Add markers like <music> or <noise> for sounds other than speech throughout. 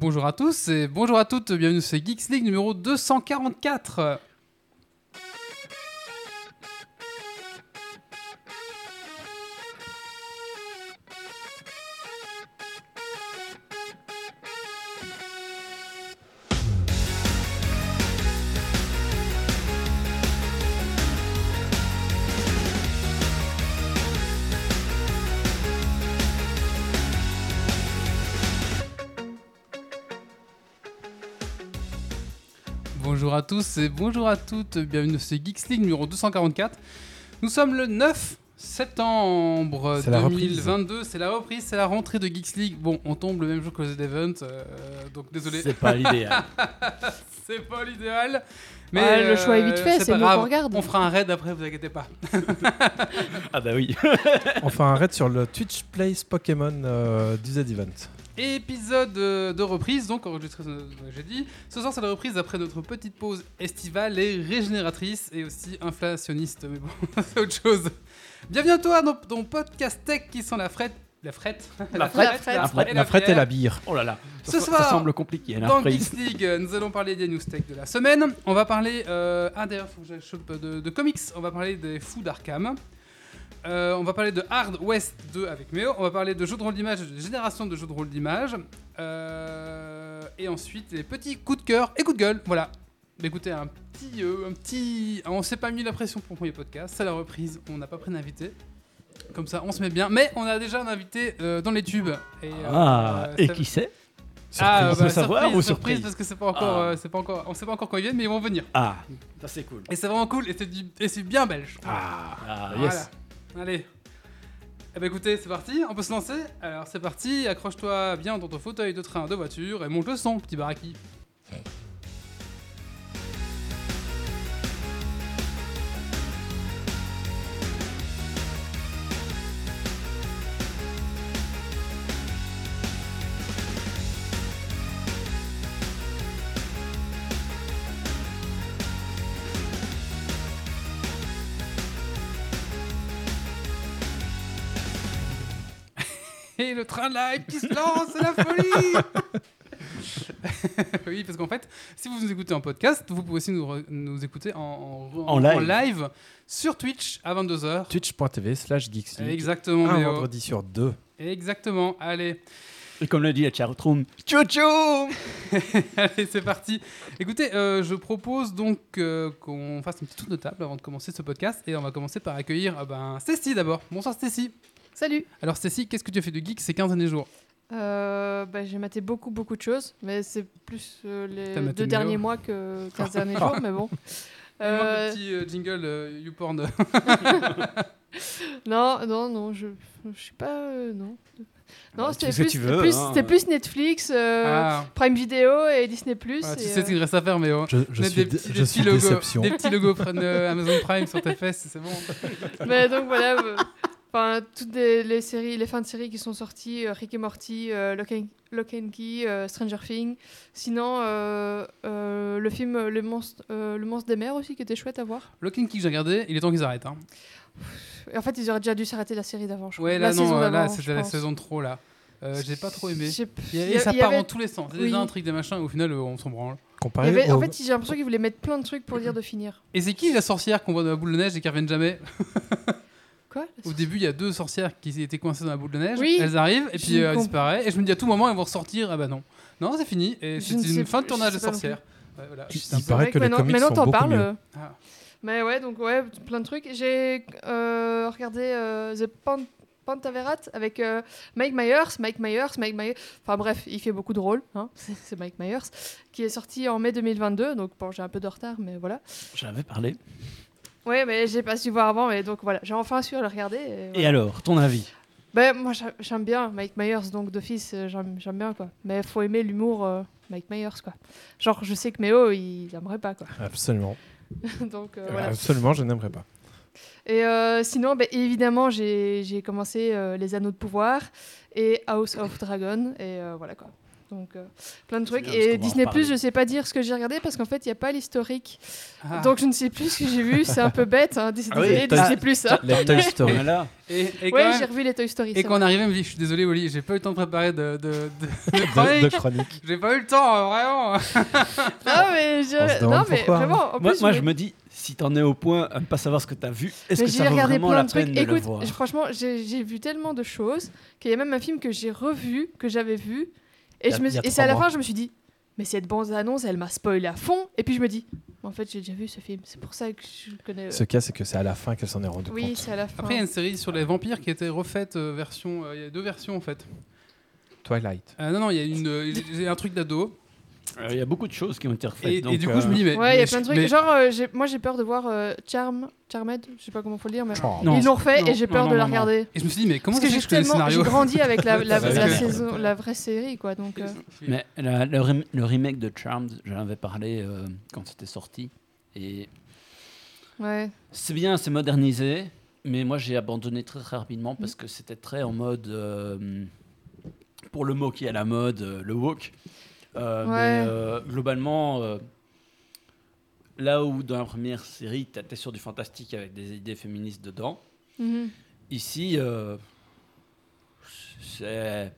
Bonjour à tous et bonjour à toutes, bienvenue sur Geeks League numéro 244. À tous et bonjour à toutes, bienvenue sur Geeks League numéro 244. Nous sommes le 9 septembre C'est la 2022, c'est la reprise, c'est la rentrée de Geeks League. Bon, on tombe le même jour que les Event, euh, donc désolé, C'est pas l'idéal. <laughs> c'est pas l'idéal. Mais Ouais, le choix est vite euh, fait, c'est grave. qu'on regarde. On fera un raid après, vous inquiétez pas. <laughs> ah bah oui. On fait un raid sur le Twitch Plays Pokémon euh, du Z-Event. Épisode euh, de reprise, donc enregistré, j'ai dit. Ce soir, c'est la reprise après notre petite pause estivale et régénératrice et aussi inflationniste, mais bon, <laughs> c'est autre chose. Bienvenue à toi dans ton podcast tech qui sent la frette. La frette La frette, la la frette, La frette et la bière. Oh là là. Ce ça, soir, ça semble compliqué. La Dans. Geeks League, euh, nous allons parler des news tech de la semaine. On va parler. Euh, ah, d'ailleurs, faut que je chope de, de comics. On va parler des fous d'Arkham. Euh, on va parler de Hard West 2 avec Méo. On va parler de jeux de rôle d'image, de génération de jeux de rôle d'image. Euh, et ensuite, les petits coups de cœur et coups de gueule. Voilà. Mais écoutez, un petit. euh, un petit... On s'est pas mis la pression pour le premier podcast. C'est la reprise. On n'a pas pris d'invité. Comme ça, on se met bien. Mais on a déjà un invité euh, dans les tubes. Et, euh, Ah, et qui c'est? Ah, bah, peut savoir surprise, ou surprise surprise? parce que c'est pas encore, Ah. euh, c'est pas encore, on sait pas encore quand ils viennent, mais ils vont venir. Ah, ça c'est cool. Et c'est vraiment cool et c'est du- et c'est bien belge. Ah, ah, Voilà. Allez. Eh ben écoutez, c'est parti, on peut se lancer. Alors c'est parti, accroche-toi bien dans ton fauteuil de train, de voiture et monte le son, petit baraki. Et le train live qui se lance, c'est la folie <laughs> Oui, parce qu'en fait, si vous nous écoutez en podcast, vous pouvez aussi nous, re- nous écouter en, en- En live. live sur Twitch à 22h. Twitch.tv slash Geeks. Exactement, Un vendredi sur deux. Exactement, allez. Et comme l'a dit la chatroom, tchou <laughs> Allez, c'est parti. Écoutez, euh, je propose donc euh, qu'on fasse un petit tour de table avant de commencer ce podcast. Et on va commencer par accueillir euh, ben, Stécie d'abord. Bonsoir Stécie. Salut Alors Stécie, qu'est-ce que tu as fait de geek ces 15 derniers jours Euh, bah, J'ai maté beaucoup, beaucoup de choses, mais c'est plus euh, les deux Méo derniers mois que <laughs> 15 derniers jours, mais bon. Euh, le petit euh, jingle euh, YouPorn. <laughs> non, non, non, je je sais pas, euh, non. Non, Bah, tu c'était plus, veux, plus, hein. plus Netflix, euh, ah, Prime Video et Disney+. ah, tu et, sais ce qu'il reste à faire, mais oh. Je, je suis, des petits, je des suis petits logos, des petits logos Amazon Prime sur tes fesses, c'est bon. <laughs> Mais donc voilà, enfin toutes les, les séries, les fins de séries qui sont sorties, euh, Rick et Morty, euh, Lock, and, Lock and Key, euh, Stranger Things. Sinon, euh, euh, le film Le monstre, euh, le monstre des mers aussi qui était chouette à voir. Lock and Key que j'ai regardé, il est temps qu'ils arrêtent. Hein. Et en fait, ils auraient déjà dû s'arrêter la série d'avant. je crois. Ouais, la là, non, saison là, c'était la saison de trop, là. Euh, j'ai pas trop aimé. Et, il y et ça y part avait- dans tous les sens. C'est des Oui. intrigues, des machins, au final, on s'en branle. Comparé avait- au- En fait, j'ai l'impression qu'ils voulaient mettre plein de trucs pour dire de finir. Et c'est qui la sorcière qu'on voit dans la boule de neige et qui reviennent jamais? <laughs> Quoi Au début, il y a deux sorcières qui étaient coincées dans la boule de neige. Oui. Elles arrivent et puis euh, elles disparaissent. Et je me dis à tout moment, elles vont ressortir. Ah bah non. Non, c'est fini. Et c'est ne une fin de tournage de sorcières. Ouais, voilà. Il- il paraît vrai que les maintenant, comics maintenant sont t'en beaucoup parles. mieux. euh, Ah. Mais ouais, donc ouais, plein de trucs. J'ai euh, regardé euh, The Pan- Pantaverat avec euh, Mike Myers, Mike Myers, Mike Myers. Enfin bref, il fait beaucoup de rôles. Hein, <laughs> c'est c'est Mike Myers qui est sorti en mai 2022. Donc bon, j'ai un peu de retard, mais voilà. J'en avais parlé. Ouais, mais j'ai pas su voir avant, mais donc voilà, j'ai enfin su le regarder. Et, alors, ton avis? Ben, moi j'a- j'aime bien Mike Myers, donc d'office euh, j'aime j'aime bien quoi. Mais faut aimer l'humour euh, Mike Myers quoi. Genre je sais que Méo il aimerait pas quoi. Absolument. <laughs> donc euh, voilà. Absolument, je n'aimerais pas. Et euh, sinon, ben, évidemment, j'ai j'ai commencé euh, Les Anneaux de Pouvoir et House of Dragon. Et euh, voilà quoi. Donc, euh, plein de trucs. bien, qu'on Et Disney, reparler. je sais pas dire ce que j'ai regardé parce qu'en fait, il n'y a pas l'historique. Ah. Donc, je ne sais plus ce que j'ai vu. C'est un peu bête. Hein. Dis- Ah oui, Disney Plus. Hein. Les Toy Story. Voilà. Et, et Ouais, j'ai revu les Toy Story. et c'est quand on vrai. arrivait, me dit Je suis désolé, Oli, j'ai pas eu le temps de préparer de, de, de, de <laughs> de, chronique. de chronique. J'ai pas eu le temps, euh, vraiment. <laughs> Non, mais, je... Non, mais hein. vraiment. En Moi, plus, moi, je me dis, si t'en es au point à ne pas savoir ce que t'as vu, est-ce que j'ai ça vaut regardé vraiment plein la de trucs. peine de le Écoute, voir? je- franchement, j'ai vu tellement de choses qu'il y a même un film que j'ai revu, que j'avais vu. Et, je me, et c'est à la trois fin, je me suis dit, mais cette bande-annonce, elle m'a spoilé à fond. Et puis je me dis, en fait, j'ai déjà vu ce film. C'est pour ça que je connais. euh, Ce cas, c'est que c'est à la fin qu'elle s'en est rendue Oui, compte. c'est à la fin. Après, il y a une série sur les vampires qui a été refaite euh, version. euh, Il y a deux versions en fait. Twilight. Euh, non, non, il y a une, euh, j'ai un truc d'ado. Euh, Il y a beaucoup de choses qui ont été refaites. Et, du coup, euh, je me dis, mais. Ouais, il y a plein de trucs. mais- Genre, euh, moi, j'ai peur de voir euh, Charm, Charmed, je sais pas comment faut le dire, mais Oh. Non. ils l'ont refait Non, et j'ai peur non, de la non, non. regarder. Et je me suis dit, mais comment Parce que se j'ai fait que tellement, j'ai scénario grandi avec la, <laughs> la, Ça va la bien. saison, la vraie série, quoi. Donc, euh, Mais la- le, rem- le remake de Charmed, j'en avais parlé euh, quand c'était sorti. Et ouais. c'est bien, c'est modernisé. Mais moi, j'ai abandonné très, très rapidement parce que c'était très en mode. euh, pour le mot qui est à la mode, euh, le woke. Euh, Ouais. Mais euh, globalement, euh, là où dans la première série, tu étais sur du fantastique avec des idées féministes dedans, Mhm. Ici, c'est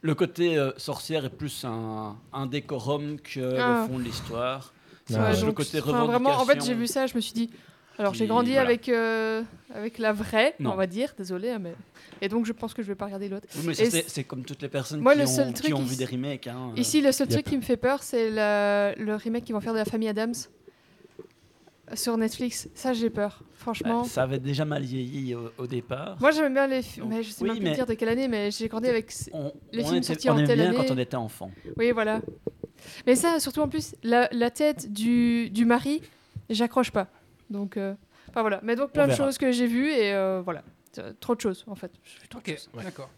le côté euh, sorcière est plus un, un décorum que Ah. le fond de l'histoire. C'est Ah, ouais. le côté vraiment, en fait, j'ai revendication. vu ça, je me suis dit. Alors, j'ai grandi voilà. avec, euh, avec la vraie, Non. on va dire, désolé, hein, mais. Et donc, je pense que je vais pas regarder l'autre. Oui, c'est comme toutes les personnes Moi, qui, le ont, seul qui truc ont ici- vu des remakes. hein, euh. Ici, le seul truc qui me fait peur, c'est la- le remake qu'ils vont faire de la famille Adams sur Netflix. Ça, j'ai peur, franchement. Bah, ça avait déjà mal vieilli au, au départ. Moi, j'aimais bien les films, mais je sais oui, même plus dire de quelle année, mais j'ai grandi avec. on, les on films était- sortis on en aimait telle bien année. quand on était enfant. Oui, voilà. Mais ça, surtout en plus, la, la tête du, du mari, j'accroche pas. Donc, euh, enfin voilà. Mais donc, plein de choses que j'ai vues et euh, voilà. Euh, Trop de choses, en fait. Trop de choses. d'accord.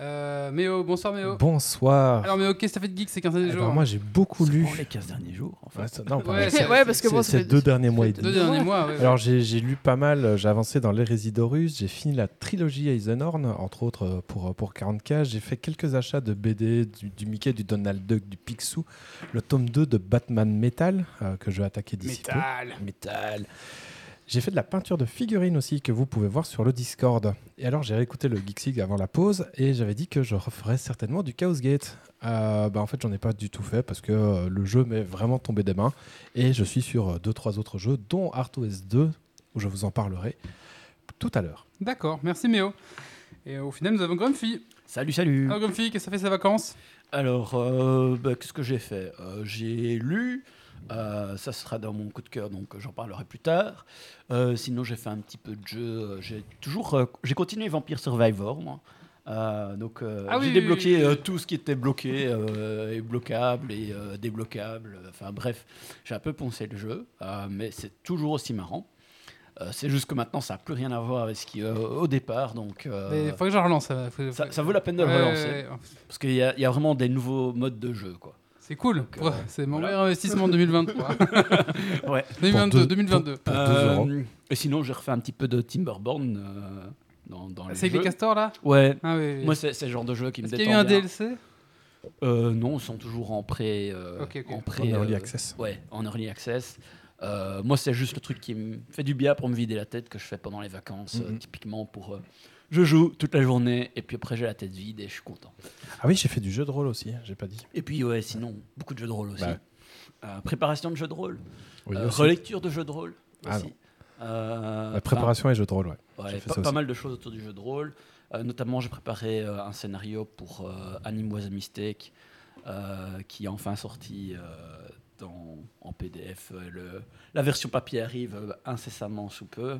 Euh, Méo, bonsoir Méo. Bonsoir. Alors Méo, qu'est-ce que t'as fait de geek ces 15 derniers Alors, jours moi, j'ai beaucoup lu. Les 15 derniers jours, en fait. Ouais, ça- non, pas Ouais, mal. c'est- ouais, parce que C'est bon, ça ces fait- deux derniers mois et Deux demi. derniers mois, ouais. Alors j'ai j'ai lu pas mal, euh, j'ai avancé dans l'Hérésidorus, j'ai fini la trilogie Eisenhorn, entre autres euh, pour, euh, pour 40k, j'ai fait quelques achats de BD, du, du Mickey, du Donald Duck, du Picsou, le tome 2 de Batman Metal, euh, que je vais attaquer d'ici peu. Métal. Metal. J'ai fait de la peinture de figurines aussi que vous pouvez voir sur le Discord. Et alors j'ai réécouté le Geeksig avant la pause et j'avais dit que je referais certainement du Chaos Gate. Euh, bah, en fait j'en ai pas du tout fait parce que euh, le jeu m'est vraiment tombé des mains et je suis sur euh, deux trois autres jeux dont ArtOS 2 où je vous en parlerai tout à l'heure. D'accord, merci Méo. Et au final, nous avons Grumpy. Salut, salut. Alors Grumpy, qu'est-ce que ça fait ses vacances? Alors, euh, bah, qu'est-ce que j'ai fait? Euh, J'ai lu, euh, ça sera dans mon coup de cœur, donc j'en parlerai plus tard. Euh, sinon, j'ai fait un petit peu de jeu. J'ai toujours, euh, j'ai continué Vampire Survivor, moi. Donc, Ah oui, j'ai débloqué oui, oui. tout ce qui était bloqué, et bloquable et débloquable. Enfin bref, j'ai un peu poncé le jeu, mais c'est toujours aussi marrant. Euh, c'est juste que maintenant, ça n'a plus rien à voir avec ce qui euh, au départ, donc euh, faudrait que je relance. Ça, faut- ça, faut- ça vaut la peine de le Ouais, relancer ouais, ouais. parce qu'il y, y a vraiment des nouveaux modes de jeu, quoi. C'est cool. Euh, c'est mon voilà. meilleur investissement en 2023. <laughs> Ouais. 2022, <laughs> deux- 2022. Pour deux Euh, euros. Et sinon, j'ai refait un petit peu de Timberborn euh, dans, dans les C'est les castors là Ouais. Ah oui. oui. Moi, c'est c'est le genre de jeu qui me Est-ce détend qu'il y a eu un bien. DLC Euh, Non, ils sont toujours en pré. euh, Ok, ok. En En pré early euh, access. Ouais, en early access. Euh, moi, c'est juste le truc qui me fait du bien pour me vider la tête que je fais pendant les vacances, euh, Mhm. typiquement pour. Je joue toute la journée et puis après j'ai la tête vide et je suis content. Ah oui j'ai fait du jeu de rôle aussi, j'ai pas dit. Et puis ouais, sinon beaucoup de jeux de rôle aussi. Bah. Euh, préparation de jeux de rôle, Oui, Euh, relecture de jeux de rôle Ah aussi. Euh, La préparation et jeu de rôle, ouais. Ouais, fait pas, ça pas mal de choses autour du jeu de rôle. Notamment, j'ai préparé un scénario pour Anime Was a Mistake, qui est enfin sorti dans, en PDF. Le- la version papier arrive incessamment sous peu,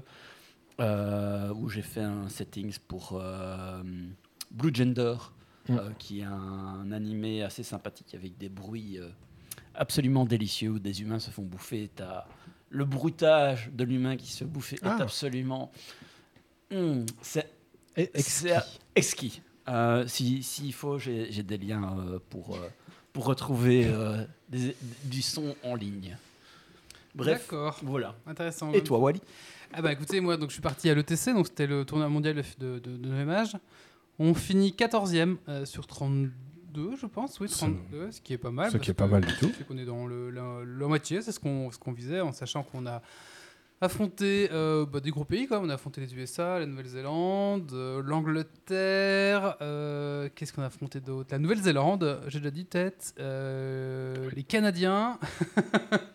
où j'ai fait un settings pour euh, Blue Gender, Mm. euh, qui est un, animé assez sympathique avec des bruits euh, absolument délicieux où des humains se font bouffer. T'as le bruitage de l'humain qui se bouffe est Ah. absolument. Hmm, c'est exquis. Euh, si- S'il faut, j'ai des liens euh, pour, euh, pour retrouver euh, des- du son en ligne. Bref, D'accord. voilà. Intéressant. Et toi, Wally? Ah bah écoutez, moi donc je suis parti à l'ETC, donc c'était le tournoi mondial de, de, de, de 9 On finit 14e euh, sur 32 32, je pense. Oui, Ça- 32, ce qui est pas mal. ce qui est pas mal du tout. C'est qu'on est dans le, la, la moitié, c'est ce qu'on ce qu'on visait, en sachant qu'on a affronté euh, bah, des gros pays, quoi. On a affronté les USA, la Nouvelle-Zélande, euh, l'Angleterre. euh, Qu'est-ce qu'on a affronté d'autre? La Nouvelle-Zélande, j'ai déjà dit tête. les Canadiens. <laughs>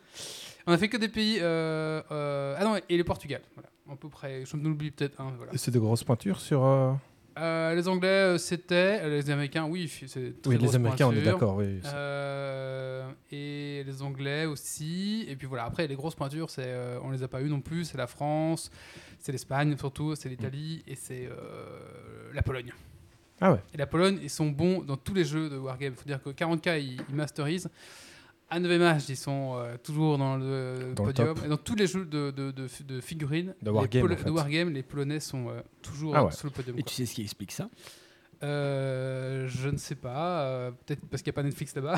On a fait que des pays. euh, euh, ah non, et le Portugal. Voilà, à peu près. Je m'oublie peut-être. Voilà. Et C'est de grosses pointures sur. euh, les Anglais, c'était. Les Américains, oui. f- c'est très Oui, les Américains, on est d'accord. Oui. Euh, et les Anglais aussi. Et puis voilà, après, les grosses pointures, c'est, euh, on les a pas eues non plus. C'est la France, c'est l'Espagne surtout, c'est l'Italie et c'est la Pologne. Ah ouais. Et la Pologne, ils sont bons dans tous les jeux de Wargame. Il faut dire que 40K, ils, ils masterisent. À 9 ils sont euh, toujours dans le Dans podium. et dans tous les jeux de, de, de, de figurines, De les Wargame, Polo- en fait. les Polonais sont euh, toujours Ah ouais. sur le podium. Et quoi. tu sais ce qui explique ça? Euh, je ne sais pas. euh, Peut-être parce qu'il n'y a pas Netflix là-bas.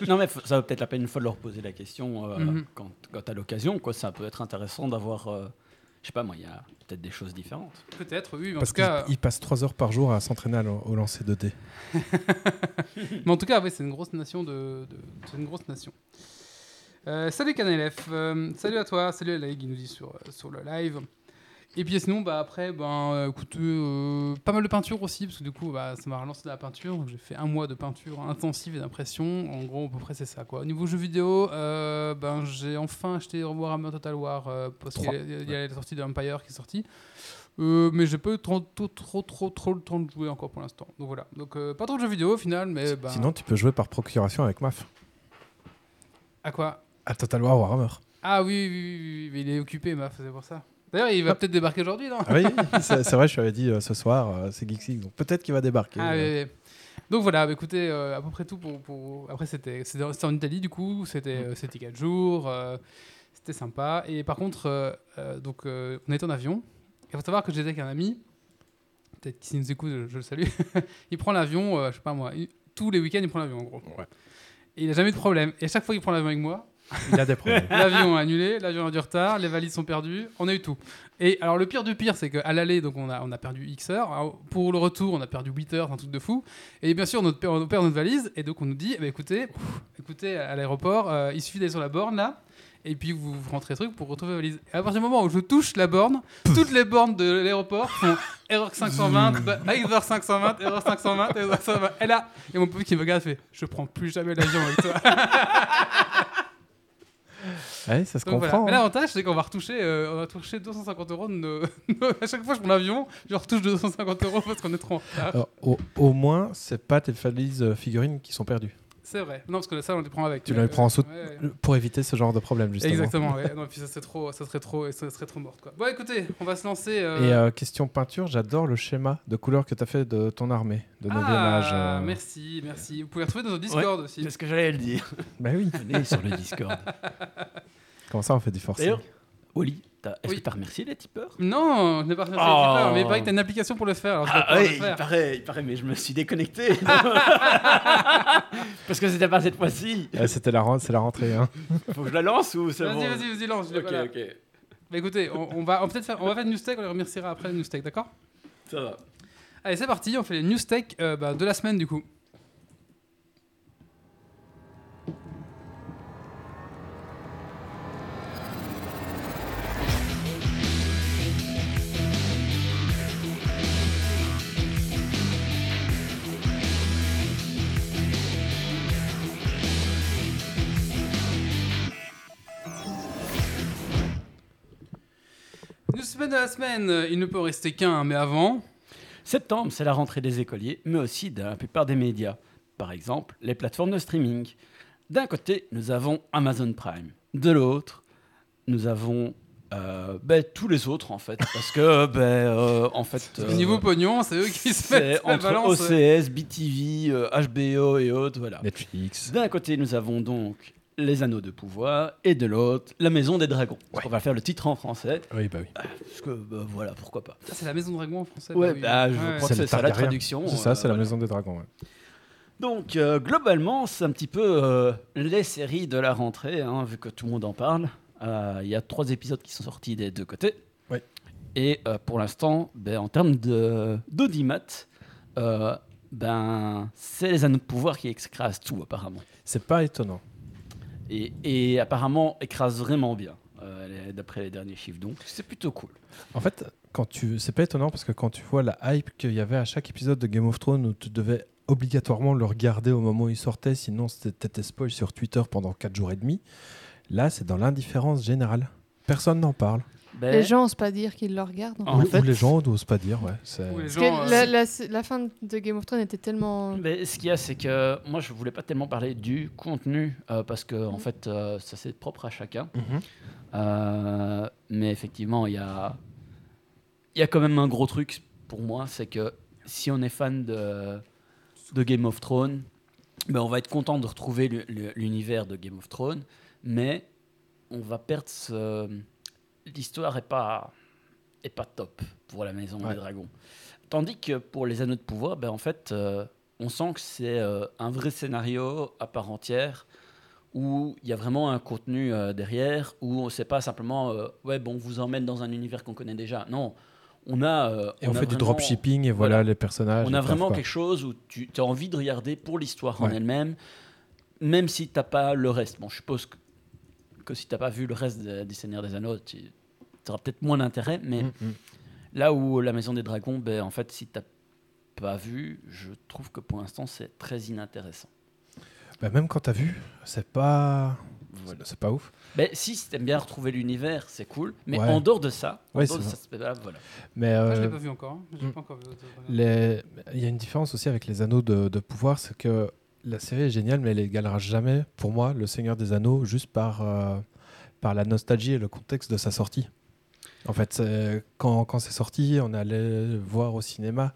<laughs> Non, mais ça vaut peut-être la peine une fois de leur poser la question euh, Mhm. quand, quand tu as l'occasion. quoi. Ça peut être intéressant d'avoir. Je sais pas, moi, il y a peut-être des choses différentes. Peut-être, oui. Mais en Parce tout cas, passent 3 heures par jour à s'entraîner au lancer de dés. <laughs> Mais en tout cas, ouais, c'est une grosse nation de, de- c'est une grosse nation. Euh, salut Canelef, euh, salut à toi, salut à Laïg, il nous dit sur, euh, sur le live. Et puis sinon, bah, après, ben, euh, écoutez, euh, pas mal de peinture aussi, parce que du coup, bah, ça m'a relancé de la peinture. J'ai fait un mois de peinture intensive et d'impression. En gros, à peu près, c'est ça. Quoi. Au niveau jeux vidéo, euh, ben, j'ai enfin acheté Warhammer Total War, euh, parce qu'il y a, il y a la sortie de Empire qui est sortie. Mais j'ai pas eu trop, trop, trop, trop, trop le temps de jouer encore pour l'instant. Donc voilà. Donc pas trop de jeux vidéo au final, mais ben, Sinon, tu peux jouer par procuration avec MAF. à quoi? À Total War Warhammer. Ah oui, oui, oui, oui, mais il est occupé, Maf, c'est pour ça. D'ailleurs, il va Hop. peut-être débarquer aujourd'hui, non Ah oui, c'est vrai, je lui avais dit euh, ce soir, euh, c'est Geeksy, donc peut-être qu'il va débarquer. Ah, euh. oui, oui. Donc voilà, bah, écoutez, euh, à peu près tout pour. pour- Après, c'était en Italie, du coup, c'était euh, c'était 4 jours, euh, c'était sympa. Et par contre, euh, euh, donc, euh, on était en avion. Il faut savoir que j'étais avec un ami, peut-être qu'il nous écoute, je, je le salue. <laughs> il prend l'avion, euh, je sais pas moi, il- tous les week-ends, il prend l'avion en gros. Ouais. Et il n'a jamais eu de problème. Et à chaque fois qu'il prend l'avion avec moi, Il a des problèmes. <laughs> L'avion est annulé, l'avion a du retard, les valises sont perdues, on a eu tout. Et alors le pire du pire, c'est qu'à l'aller, donc on a, on a perdu X heures. Alors, pour le retour, on a perdu 8 heures, un truc de fou. Et bien sûr, on perd, on perd notre valise, et donc on nous dit, eh ben, écoutez, écoutez, à l'aéroport, euh, il suffit d'aller sur la borne là. Et puis vous, vous rentrez truc pour retrouver la valise. Et à partir du moment où je touche la borne, toutes les bornes de l'aéroport font erreur 520, bah, erreur 520, erreur 520, erreur 520. Et là, il y a mon pote qui me regarde et fait Je prends plus jamais l'avion avec toi. <laughs> Ouais, ça se Donc voilà. comprend. Mais hein. l'avantage, c'est qu'on va retoucher, euh, on va toucher 250 euros de <laughs> nos- à chaque fois que je prends l'avion, je retouche 250 euros parce qu'on est trop en retard. Alors, au, au moins, c'est pas tes valises euh, figurines qui sont perdues. C'est vrai. Non, parce que ça, on les prend avec. Tu Mais, les prends en euh, soute ouais, ouais. pour éviter ce genre de problème, justement. Exactement, ouais. <laughs> Non, puis ça serait trop, ça serait trop, ça serait trop morte, quoi. Bon, écoutez, on va se lancer. euh, Et euh, question peinture, j'adore le schéma de couleur que tu as fait de ton armée, de 9 ah, âge. euh. merci, merci. Vous pouvez retrouver dans notre Discord aussi. C'est ce que j'allais le dire. Bah oui. Venez sur le Discord. <laughs> Comment ça, on fait du forcing D'ailleurs, Wally, t'as- est-ce Oui. que tu as remercié les tipeurs Non, je n'ai pas remercié Oh. les tipeurs, mais il paraît que t'as une application pour le faire. Alors je vais Ah pouvoir il paraît, il paraît, mais je me suis déconnecté. <laughs> Parce que c'était pas cette fois-ci. Ouais, C'était la, ren- c'est la rentrée. Hein. Faut que je la lance ou c'est Vas-y, bon vas-y, vas-y, lance. je l'ai Ok, pas là. ok. Bah, écoutez, on, on va, on, va peut-être faire, on va faire une news tech, on les remerciera après une news tech, d'accord? Ça va. Allez, c'est parti, on fait les news tech euh, bah, de la semaine du coup. De la semaine, euh, il ne peut rester qu'un, mais avant, Septembre, c'est la rentrée des écoliers, mais aussi de la plupart des médias. Par exemple, les plateformes de streaming. D'un côté, nous avons Amazon Prime. De l'autre, nous avons euh, ben, tous les autres, en fait. Parce que, <laughs> ben, euh, en fait... au euh, niveau pognon, c'est eux qui se c'est mettent la entre balance. OCS, BTV, euh, HBO et autres, voilà. Netflix. D'un côté, nous avons donc les anneaux de pouvoir, et de l'autre, la maison des dragons. On va faire le titre en français, Oui, bah oui. parce que, ben, voilà, pourquoi pas. Ah, c'est la maison de dragon en français Ouais, oui. bah, je Ouais. crois C'est que c'est ça la traduction. C'est ça, euh, c'est la voilà. maison des dragons. ouais. Donc, euh, globalement, c'est un petit peu euh, les séries de la rentrée, hein, vu que tout le monde en parle. Euh, Il y a trois épisodes qui sont sortis des deux côtés. Ouais. Et euh, pour l'instant, ben, en termes de- d'audimat, euh, ben, c'est les anneaux de pouvoir qui écrasent tout, apparemment. C'est pas étonnant. Et, apparemment, écrasent vraiment bien, euh, d'après les derniers chiffres. Donc, c'est plutôt cool. En fait, quand tu, c'est pas étonnant parce que quand tu vois la hype qu'il y avait à chaque épisode de Game of Thrones où tu devais obligatoirement le regarder au moment où il sortait, sinon c'était spoil sur Twitter pendant 4 jours et demi. Là, c'est dans l'indifférence générale. Personne n'en parle. Ben, Les gens osent pas dire qu'ils le regardent. en fait. ou les gens n'osent pas dire, ouais. Parce que euh, la, la- la fin de Game of Thrones était tellement. Mais ce qu'il y a, c'est que moi, je voulais pas tellement parler du contenu euh, parce que, Mm. en fait, euh, ça c'est propre à chacun. Mhm. Euh, mais effectivement, il y a, il y a quand même un gros truc pour moi, c'est que si on est fan de, de Game of Thrones, ben on va être content de retrouver l'u- l'u- l'univers de Game of Thrones, mais on va perdre ce... L'histoire est pas, est pas top pour la Maison Ouais. des Dragons. Tandis que pour les Anneaux de Pouvoir, ben en fait, euh, on sent que c'est euh, un vrai scénario à part entière où il y a vraiment un contenu euh, derrière, où on sait pas simplement, ouais, bon, on vous emmène dans un univers qu'on connaît déjà. Non, on a. euh, Et on, a fait du vraiment- dropshipping et voilà, voilà. les personnages. On a vraiment quoi. quelque chose où tu as envie de regarder pour l'histoire en elle-même, même si tu n'as pas le reste. Bon, je suppose que, que si tu n'as pas vu le reste de- des Seigneurs des Anneaux, tu auras peut-être moins d'intérêt, mais Mm, mm. là où La Maison des Dragons, ben, en fait, si tu n'as pas vu, je trouve que pour l'instant, c'est très inintéressant. Bah, même quand t'as vu, c'est pas, Voilà. c'est pas ouf. Ben, si tu aimes bien retrouver l'univers, c'est cool. Mais Ouais. en dehors de ça, Ouais, dehors de ça, voilà. Mais Moi, je euh, l'ai pas vu encore. hein. Mm. pas encore vu. Les- Il y a une différence aussi avec les anneaux de, de pouvoir, c'est que la série est géniale, mais elle égalera jamais, pour moi, le Seigneur des Anneaux, juste par, euh, par la nostalgie et le contexte de sa sortie. En fait, quand, quand c'est sorti, on allait voir au cinéma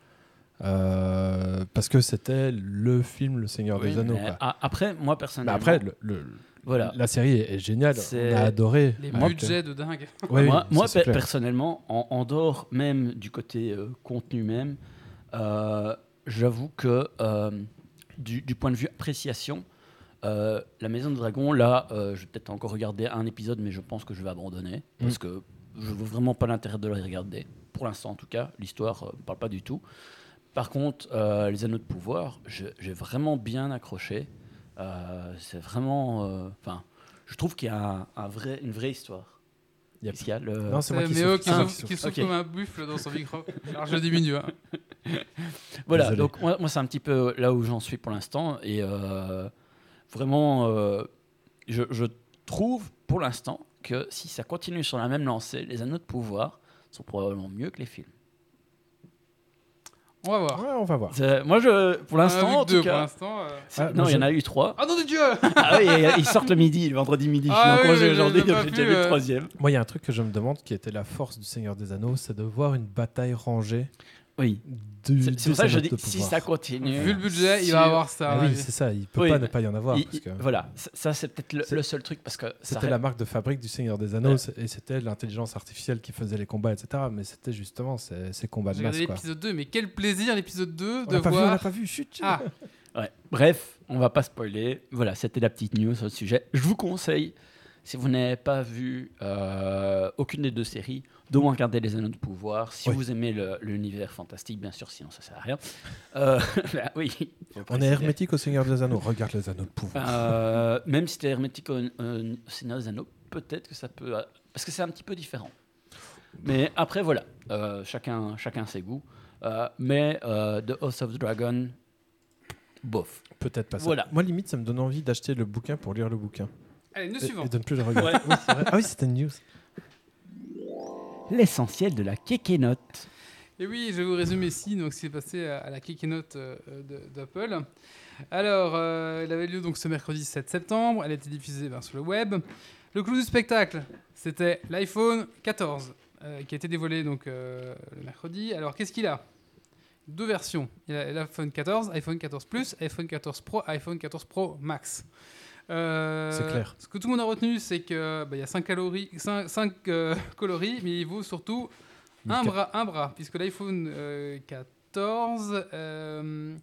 euh, parce que c'était le film Le Seigneur Oui, des Anneaux. quoi. après, moi Mais personnellement, après, le- le- voilà. la série est, est géniale, C'est- on a adoré. Les Avec, budgets de dingue. <laughs> moi, oui, moi, ça, c'est pe- clair. personnellement, en, en dehors même du côté euh, contenu même, euh, j'avoue que euh, du, du point de vue appréciation, euh, La Maison des Dragons, là, euh, je vais peut-être encore regarder un épisode, mais je pense que je vais abandonner parce Mm. que je veux vraiment pas l'intérêt de le regarder. Pour l'instant, en tout cas, l'histoire ne parle pas du tout. Par contre, euh, les Anneaux de Pouvoir, j'ai vraiment bien accroché. Euh, c'est vraiment, euh, enfin, je trouve qu'il y a un- un vrai, une vraie histoire. Yep. Qu'est-ce qu'il y a le- Non, c'est moi qui Méo qui souffle, qui souffle. Ok. comme un buffle dans son micro. Alors je diminue. hein. <laughs> Voilà, Désolé. donc moi, moi, c'est un petit peu là où j'en suis pour l'instant. Et euh, vraiment, euh, je, je trouve pour l'instant que si ça continue sur la même lancée, les anneaux de pouvoir sont probablement mieux que les films. On va voir. Ouais, on va voir. Moi, je, pour l'instant, en tout pour cas. l'instant. euh. Ah, non, il y en a eu trois. Ah non de Dieu <laughs> ah oui, ils sortent le midi, le vendredi midi. Ah je suis oui, en congé j'ai- aujourd'hui, j'ai pas j'ai déjà pu, vu le troisième. Moi, il y a un truc que je me demande qui était la force du Seigneur des Anneaux, c'est de voir une bataille rangée Oui, c'est pour ça que je anneaux dis, de si ça continue. Vu le budget, il va avoir ça. Ah oui, c'est ça, il peut Oui, pas ne pas y en avoir. il- parce il- que Voilà, ça, c'est peut-être le, seul truc parce que C'était la marque de fabrique du Seigneur des Anneaux Ouais. et c'était l'intelligence artificielle qui faisait les combats, etc. Mais c'était justement ces, ces combats de J'ai masse. Quoi. l'épisode 2, mais quel plaisir l'épisode 2 On de pas vu, on voir. l'a pas vu, chut. chut. Ah, Ouais. Bref, on va pas spoiler. Voilà, c'était la petite news sur le sujet. Je vous conseille, si vous n'avez pas vu euh, aucune des deux séries, de moins regarder Les Anneaux de Pouvoir. Si Oui. vous aimez l'univers fantastique, bien sûr, sinon ça sert à rien. <laughs> Euh, <laughs> bah oui. On est hermétique au Seigneur des Anneaux. Regarde les Anneaux de pouvoir. Euh, même si tu es hermétique au, au Seigneur des Anneaux, peut-être que ça peut. Parce que c'est un petit peu différent. Mais après, voilà, euh, chacun, chacun ses goûts. Euh, mais euh, The House of Dragon, bof. Peut-être pas ça. Voilà. Moi, limite, ça me donne envie d'acheter le bouquin pour lire le bouquin. Allez, news Et, suivante. et de ne plus le. Ouais. Oui, c'est vrai. Ah oui, c'était une news. L'essentiel de la kékénote. Et oui, je vais vous résumer ici donc, ce qui s'est passé à, à la Keynote euh, de- d'Apple. Alors, euh, elle avait lieu donc ce mercredi 7 septembre. Elle a été diffusée ben, sur le web. Le clou du spectacle, c'était l'iPhone 14 euh, qui a été dévoilé donc euh, le mercredi. Alors, qu'est-ce qu'il a? Deux versions. Il a l'iPhone 14, iPhone 14 Plus, iPhone 14 Pro, iPhone 14 Pro Max. Euh, C'est clair. Ce que tout le monde a retenu, c'est que bah, y a 5 calories, 5, coloris, <laughs> mais il vaut surtout un bras, un bras, puisque l'iPhone euh, 14. euh,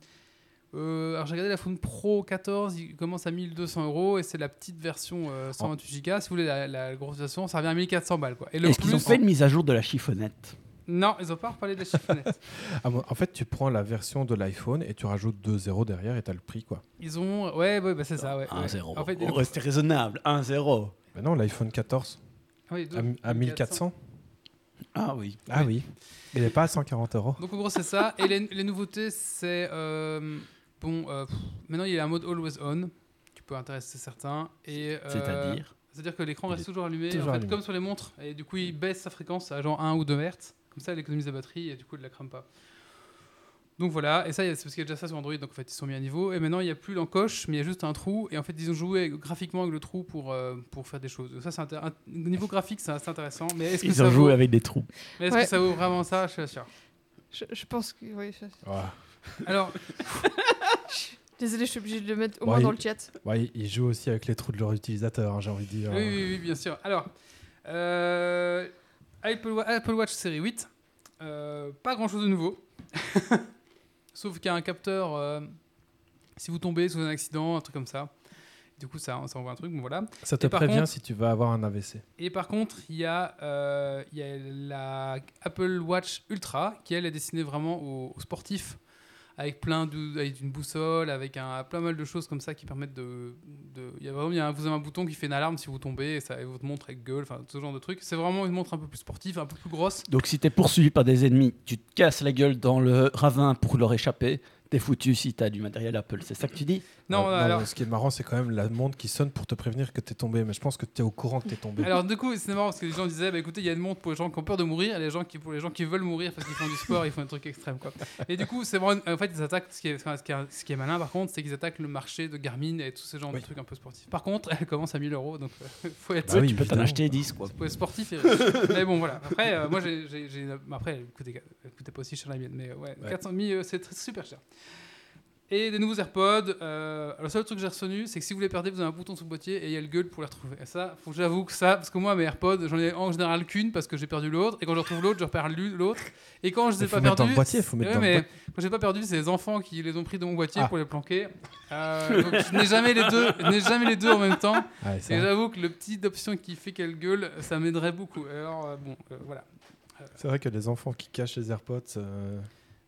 euh, alors j'ai regardé l'iPhone Pro 14, il commence à 1200 euros et c'est la petite version euh, 128 Go. Si vous voulez la, la grosse version, ça revient à 1400 balles quoi. Et le Est-ce qu'ils ont plus, fait une mise à jour de la chiffonnette? Non, ils ont pas reparlé de la chiffonnette. <laughs> Ah, moi, en fait, tu prends la version de l'iPhone et tu rajoutes 2 zéros derrière et tu as le prix. quoi. Ils ont. Ouais, ouais, bah c'est ça, ouais. ouais. 1-0. En fait, On restait raisonnable. 1-0. Mais non, l'iPhone 14 Ah oui, deux- à, à 1400. Ah oui. Ah oui. Il n'est pas à 140 euros. Donc en gros c'est ça. Et les, les nouveautés c'est euh, bon. euh, pff, maintenant il y a un mode always on qui peut intéresser certains. Euh, C'est-à-dire c'est-à-dire que l'écran reste est toujours allumé, toujours en fait, allumé. comme sur les montres. Et du coup il baisse sa fréquence à genre 1 ou 2 Hz. Comme ça elle économise la batterie et du coup elle la crame pas. Donc voilà, et ça, c'est parce qu'il y a déjà ça sur Android, donc en fait ils sont mis à niveau. Et maintenant il n'y a plus l'encoche, mais il y a juste un trou. Et en fait ils ont joué graphiquement avec le trou pour, euh, pour faire des choses. Donc ça, c'est un- niveau graphique, c'est assez intéressant. Mais est-ce que, Ils ça ont joué vaut, avec des trous. mais est-ce Ouais. que ça vaut vraiment ça Je suis sûr. Je, je pense que. Oui, je- Ouais. Alors, <laughs> Désolé, je suis obligée de le mettre au Ouais, moins dans le chat. Ouais, ils jouent aussi avec les trous de leurs utilisateurs, hein, j'ai envie de dire. Oui, oui, oui, bien sûr. Alors, euh, Apple, Wa- Apple Watch série 8, euh, pas grand chose de nouveau. <laughs> Sauf qu'il y a un capteur, euh, si vous tombez sous un accident, un truc comme ça. Du coup, ça, ça envoie un truc, bon voilà. Ça te Et prévient contre- si tu vas avoir un AVC. Et par contre, il y, a, euh, il y a la Apple Watch Ultra qui, elle, est destinée vraiment aux, aux sportifs, avec plein de, avec une boussole, avec un, plein mal de choses comme ça qui permettent de. il y a vraiment, vous avez un bouton qui fait une alarme si vous tombez, et, ça, et votre montre avec gueule, enfin, ce genre de truc. C'est vraiment une montre un peu plus sportive, un peu plus grosse. Donc si t'es poursuivi par des ennemis, tu te casses la gueule dans le ravin pour leur échapper, t'es foutu si t'as du matériel Apple. C'est ça que tu dis? Non, Ouais, alors. Ce qui est marrant, c'est quand même la montre qui sonne pour te prévenir que t'es tombé. Mais je pense que tu es au courant que t'es tombé. Alors du coup, c'est marrant parce que les gens disaient, bah écoutez, il y a une montre pour les gens qui ont peur de mourir, et les gens qui pour les gens qui veulent mourir parce qu'ils font du sport, ils font des trucs extrêmes quoi. Et du coup, c'est vraiment, en fait, ils attaquent. Ce qui est, ce qui est, ce qui est malin par contre, c'est qu'ils attaquent le marché de Garmin et tous ces genres Oui. de trucs un peu sportifs. Par contre, elle commence à 1000 euros, donc euh, <laughs> faut être Bah oui, Tu peux t'en acheter 10 quoi. faut être sportif et riche. mais bon voilà. Après, euh, moi j'ai, après, elle coûtait, elle coûtait pas aussi cher la mienne, mais ouais, Ouais. 400 000, euh, c'est super cher. Et des nouveaux AirPods. Euh, le seul truc que j'ai retenu, c'est que si vous les perdez, vous avez un bouton sur le boîtier et il y a le gueule pour les retrouver. Et ça, faut que j'avoue que ça, parce que moi, mes AirPods, j'en ai en général qu'une parce que j'ai perdu l'autre. Et quand je retrouve l'autre, je repère l'autre. Et quand je les ai Il faut pas dans le boîtier, faut mettre Ouais, dans le mais quand j'ai pas perdu, c'est les enfants qui les ont pris dans mon boîtier Ah. pour les planquer. Euh, donc je n'ai jamais les deux, je jamais les deux en même temps. Ouais, ça Et j'avoue que le petit option qui fait qu'elle gueule, ça m'aiderait beaucoup. Alors euh, bon, euh, voilà. C'est vrai que les enfants qui cachent les AirPods.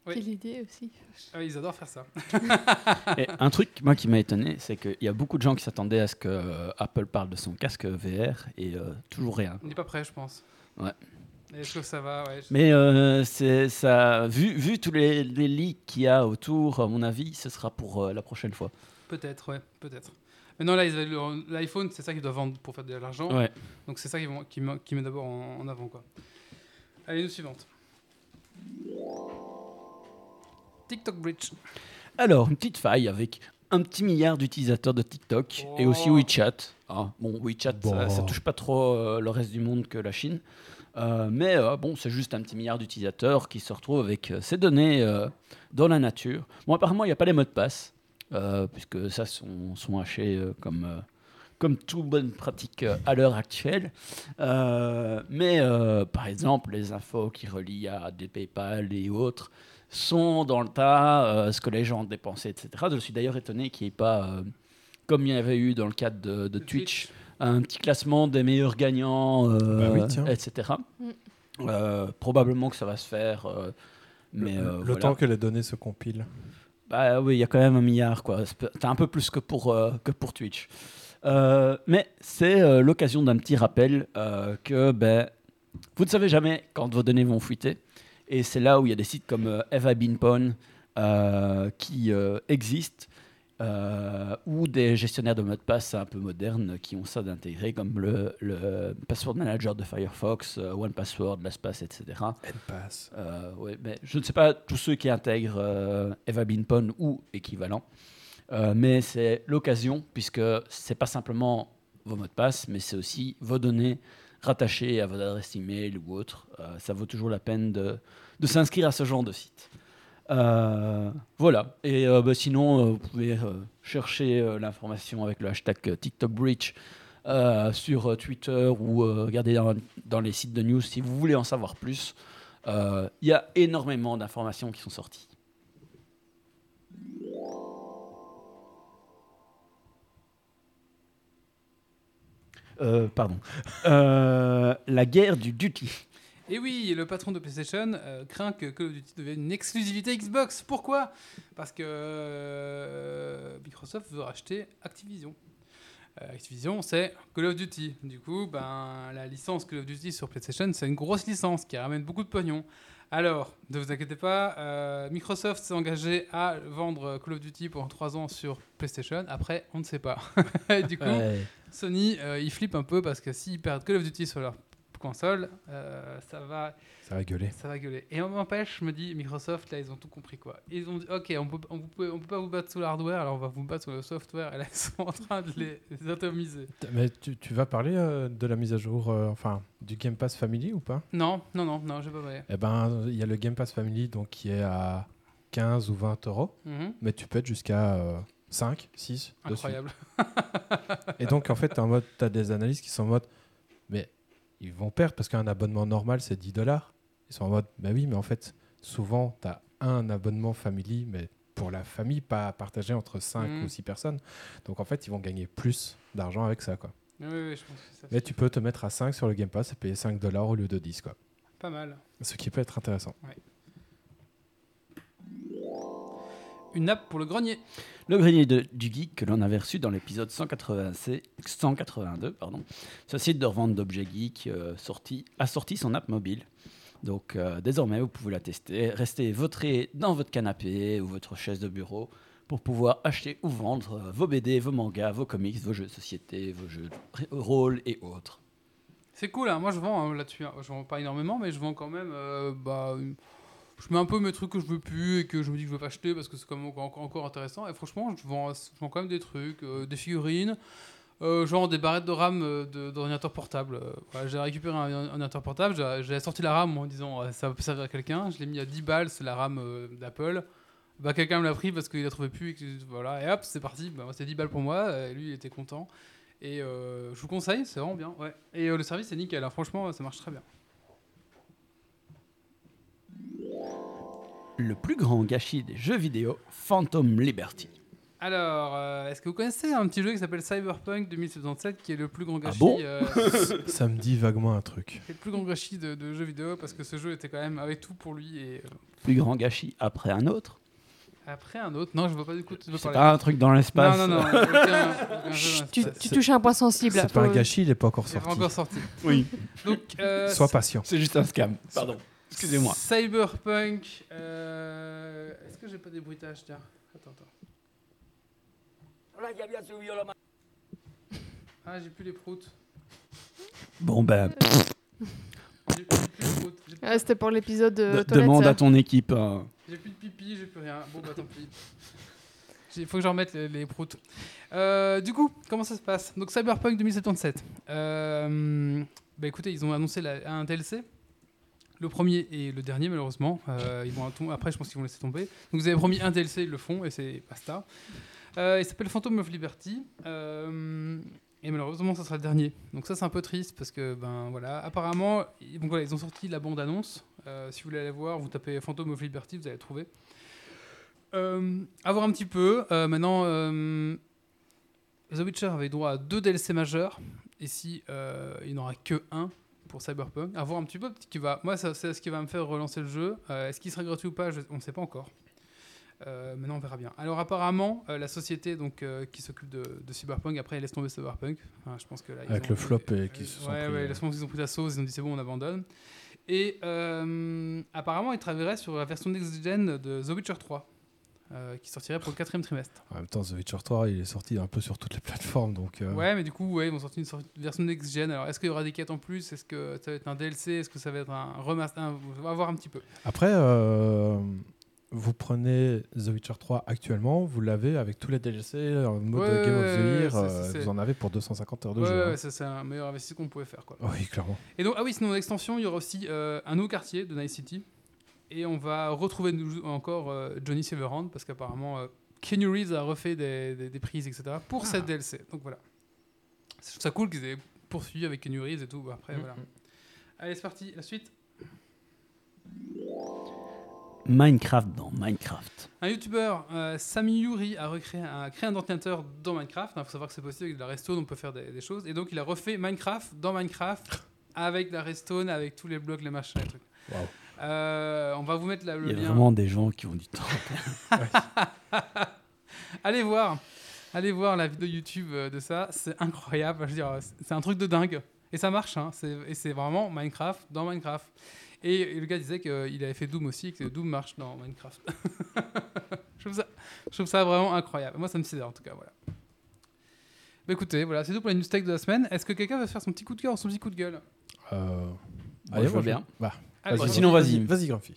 Oui. Quelle idée aussi. Ah, ils adorent faire ça. Et un truc moi qui m'a étonné, c'est qu'il y a beaucoup de gens qui s'attendaient à ce que euh, Apple parle de son casque VR et euh, toujours rien. On n'est pas prêt, je pense. Ouais. Est-ce que ça va ouais, je- Mais euh, c'est ça, vu, vu tous les, les leaks qu'il y a autour, à mon avis, ce sera pour euh, la prochaine fois. Peut-être, ouais, peut-être. Mais non, là, l'iPhone, c'est ça qu'ils doivent vendre pour faire de l'argent. Ouais. Donc c'est ça qu'ils vont- qui met, d'abord en, en avant. Quoi. Allez, news suivante. TikTok Bridge. Alors, une petite faille avec un petit milliard d'utilisateurs de TikTok et aussi Oh. WeChat. Ah, bon, WeChat, ça, Bon. ça touche pas trop euh, le reste du monde que la Chine. Euh, mais euh, bon, c'est juste un petit milliard d'utilisateurs qui se retrouvent avec euh, ces données euh, dans la nature. Bon, apparemment, il n'y a pas les mots de passe, euh, puisque ça sont, sont hachés euh, comme, euh, comme toute bonne pratique euh, à l'heure actuelle. Euh, mais euh, par exemple, les infos qui relient à des PayPal et autres sont dans le tas, euh, ce que les gens ont dépensé, etc. Je suis d'ailleurs étonné qu'il n'y ait pas, euh, comme il y avait eu dans le cadre de, de Twitch, un petit classement des meilleurs gagnants, euh, Bah oui, etc. Mm. Euh, probablement que ça va se faire, euh, mais le euh, le voilà. temps que les données se compilent. Bah oui, il y a quand même un milliard, quoi. C'est un peu plus que pour, euh, que pour Twitch. Euh, mais c'est euh, l'occasion d'un petit rappel euh, que ben, vous ne savez jamais quand vos données vont fuiter. Et c'est là où il y a des sites comme euh, Eva Binpon euh, qui euh, existent, ou des gestionnaires de mots de passe un peu modernes qui ont ça d'intégrer, comme le, le Password Manager de Firefox, OnePassword, LastPass, etc. ouais, mais je ne sais pas tous ceux qui intègrent Eva Binpon ou équivalent, Euh, mais c'est l'occasion puisque c'est pas simplement vos mots de passe, mais c'est aussi vos données rattachées à votre adresse email ou autre. Euh, ça vaut toujours la peine de, de s'inscrire à ce genre de site. Euh, voilà. Et euh, bah, sinon, vous pouvez chercher l'information avec le hashtag TikTokBreach euh, sur Twitter ou regarder dans, dans les sites de news si vous voulez en savoir plus. Il y a énormément d'informations qui sont sorties. Euh, pardon. Euh, <laughs> la guerre du duty. Et oui, le patron de PlayStation euh, craint que Call of Duty devienne une exclusivité Xbox. Pourquoi? Parce que Microsoft veut racheter Activision. Activision, c'est Call of Duty. Du coup, ben, la licence Call of Duty sur PlayStation, c'est une grosse licence qui ramène beaucoup de pognon. Alors, ne vous inquiétez pas, euh, Microsoft s'est engagé à vendre Call of Duty pendant 3 ans sur PlayStation. Après, on ne sait pas. <laughs> Du coup, Ouais. Sony, euh, ils flippent un peu parce que s'ils perdent Call of Duty sur leur console, euh, ça va Ça va gueuler. ça va gueuler. Et on m'empêche, je me dis, Microsoft, là, ils ont tout compris, quoi. Ils ont dit, ok, on peut, on peut, on peut pas vous battre sur l'hardware, alors on va vous battre sur le software. Et là, ils sont en train de les, <laughs> les atomiser. Mais tu, tu vas parler euh, de la mise à jour, euh, enfin, du Game Pass Family ou pas? Non, non, non, non, j'ai pas vrai. Eh ben, il y a le Game Pass Family donc, qui est à 15 ou 20 euros, Mhm. mais tu peux être jusqu'à euh, 5, 6 dessus. Incroyable. Et donc, en fait, tu as des analystes qui sont en mode, mais ils vont perdre parce qu'un abonnement normal, c'est 10 dollars. Ils sont en mode, bah oui, mais en fait, souvent, tu as un abonnement family, mais pour la famille, pas partagé entre 5 Mhm. ou 6 personnes. Donc, en fait, ils vont gagner plus d'argent avec ça. Quoi. Oui, oui, je pense que ça Mais tu peux te mettre à 5 sur le Game Pass et payer 5 dollars au lieu de 10. Quoi. Pas mal. Ce qui peut être intéressant. Une app pour le grenier. Le grenier de- du geek que l'on avait reçu dans l'épisode 180 182, pardon. Ce site de revente d'objets geeks euh, sorti, a sorti son app mobile. Donc euh, désormais, vous pouvez la tester. Restez vautré dans votre canapé ou votre chaise de bureau pour pouvoir acheter ou vendre euh, vos BD, vos mangas, vos comics, vos jeux de société, vos jeux de rôle et autres. C'est cool, hein. moi je vends hein, là-dessus. hein. Je vends pas énormément, mais je vends quand même. euh, bah, Je mets un peu mes trucs que je veux plus et que je me dis que je veux pas acheter parce que c'est quand même encore, intéressant. Et franchement, je vends, quand même des trucs, euh, des figurines, euh, genre des barrettes de RAM euh, d'ordinateur portable. J'ai récupéré un, ordinateur portable, j'ai sorti la RAM en disant ça peut servir à quelqu'un. Je l'ai mis à 10 balles, c'est la RAM d'Apple. Bah, quelqu'un me l'a pris parce qu'il la trouvait plus. Et, voilà, et hop, c'est parti. Bah, c'est 10 balles pour moi. Lui, il était content. Et je vous conseille, c'est vraiment bien. Ouais. Et le service est nickel, hein. franchement, ça marche très bien. Le plus grand gâchis des jeux vidéo, Phantom Liberty. Alors, euh, est-ce que vous connaissez un petit jeu qui s'appelle Cyberpunk 2077 qui est le plus grand gâchis bon euh, <laughs> Ça me dit vaguement un truc. c'est le plus grand gâchis de, de jeux vidéo parce que ce jeu était quand même avec tout pour lui et euh, Plus grand gâchis après un autre. après un autre. Non, je vois pas du coup. C'est pas un truc dans l'espace. Non, non, non. aucun- aucun <laughs> Tu, touches un point sensible. là, C'est pas un gâchis, il n'est pas encore C'est pas sorti. encore sorti. Oui. Donc, euh, Sois patient. C'est juste un scam. Pardon. Excusez-moi. Cyberpunk. euh, Est-ce que j'ai pas des bruitages Tiens, attends, attends. Ah, j'ai plus les proutes. Bon ben, J'ai plus, j'ai plus les proutes. J'ai plus- Ah, C'était pour l'épisode de demande ça. à ton équipe. hein. J'ai plus de pipi, j'ai plus rien. Bon, bah tant pis. Il faut que je remette les, les proutes. Euh, du coup, comment ça se passe? Donc, Cyberpunk 2077. Euh, bah écoutez, ils ont annoncé la- un DLC. Le premier et le dernier, malheureusement. Euh, après, je pense qu'ils vont laisser tomber. Donc, vous avez promis un DLC, ils le font et c'est basta. Euh, il s'appelle Phantom of Liberty. Euh, et malheureusement, ça sera le dernier. Donc, ça, c'est un peu triste parce que, ben voilà, apparemment, ils- ont sorti la bande-annonce. Euh, si vous voulez aller voir, vous tapez Phantom of Liberty, vous allez le trouver. À voir un petit peu. Maintenant, The Witcher avait droit à deux DLC majeurs. Ici, euh, il n'y en aura que un pour Cyberpunk. À voir un petit peu. qu'il va, moi, c'est ce qui va me faire relancer le jeu. Euh, Est-ce qu'il sera gratuit ou pas je- On ne sait pas encore. Euh, maintenant, on verra bien. Alors, apparemment, euh, la société donc, euh, qui s'occupe de, de Cyberpunk, après, elle laisse tomber Cyberpunk. Enfin, je pense que là, ils Avec ont- le flop et qu'ils se sont Ouais, pris, ouais, je pense qu'ils ont pris la sauce, ils ont dit c'est bon, on abandonne. Et apparemment, ils travailleraient sur la version next-gen de The Witcher 3, euh, qui sortirait pour le quatrième trimestre. En même temps, The Witcher 3, il est sorti un peu sur toutes les plateformes. Donc, euh, Ouais, mais du coup, ouais, ils vont sortir une version next-gen. Alors, est-ce qu'il y aura des quêtes en plus? Est-ce que ça va être un DLC Est-ce que ça va être un remaster? Un- On va voir un petit peu. Après, euh, vous prenez The Witcher 3 actuellement, vous l'avez avec tous les DLC en mode Ouais, Game of the Year, vous en avez pour 250 heures de Ouais, jeu. ouais, hein. ça, c'est un meilleur investissement qu'on pouvait faire. Quoi. Oui, clairement. Et donc, ah oui, sinon, en extension, il y aura aussi un nouveau quartier de Night City. Et on va retrouver encore euh, Johnny Silverhand, parce qu'apparemment, euh, Keanu Reeves a refait des, des- des prises, etc. pour cette DLC. Donc voilà. Je trouve ça cool qu'ils aient poursuivi avec Keanu Reeves et tout. Bah, Après, Mm, voilà. Allez, c'est parti. La suite. Minecraft dans Minecraft. Un youtubeur, euh, Sami Yuri, a, recréé, a créé un ordinateur dans Minecraft. Il faut savoir que c'est possible avec de la resto, on peut faire des, des choses. Et donc, il a refait Minecraft dans Minecraft avec la Restone, avec tous les blocs, les machins, les trucs. Waouh. Euh, on va vous mettre la- le Il y a lien. vraiment des gens qui ont du temps. <laughs> Allez voir, allez voir la vidéo YouTube euh, de ça, c'est incroyable. Je veux dire, c'est- un truc de dingue. Et ça marche, hein. c'est- et c'est vraiment Minecraft dans Minecraft. Et, et le gars disait qu'il avait fait Doom aussi, que Doom marche dans Minecraft. <laughs> je, trouve ça, je trouve ça vraiment incroyable. Moi, ça me sidère en tout cas. Voilà. Bah, écoutez, voilà, c'est tout pour la news tech de la semaine. Est-ce que quelqu'un veut faire son petit coup de cœur ou son petit coup de gueule? Euh, Moi, je veux bien. Bah, Allez, Vas-y, vas-y. sinon, vas-y. Vas-y, Grumpy.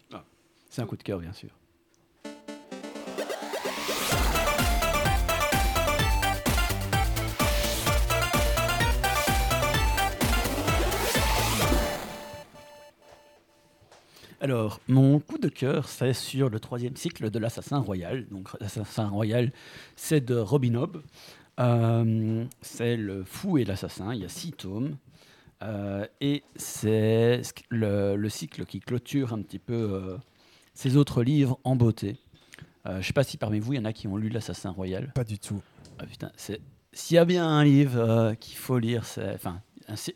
C'est un coup de cœur, bien sûr. Alors, mon coup de cœur, c'est sur le troisième cycle de l'Assassin Royal. Donc, l'Assassin Royal, c'est de Robin Hobb. Euh, c'est le fou et l'assassin. Il y a six tomes. Euh, et c'est le, le cycle qui clôture un petit peu euh, ces autres livres en beauté. Euh, je ne sais pas si parmi vous, il y en a qui ont lu l'Assassin Royal. Pas du tout. Ah, putain, S'il y a bien un livre qu'il faut lire, c'est enfin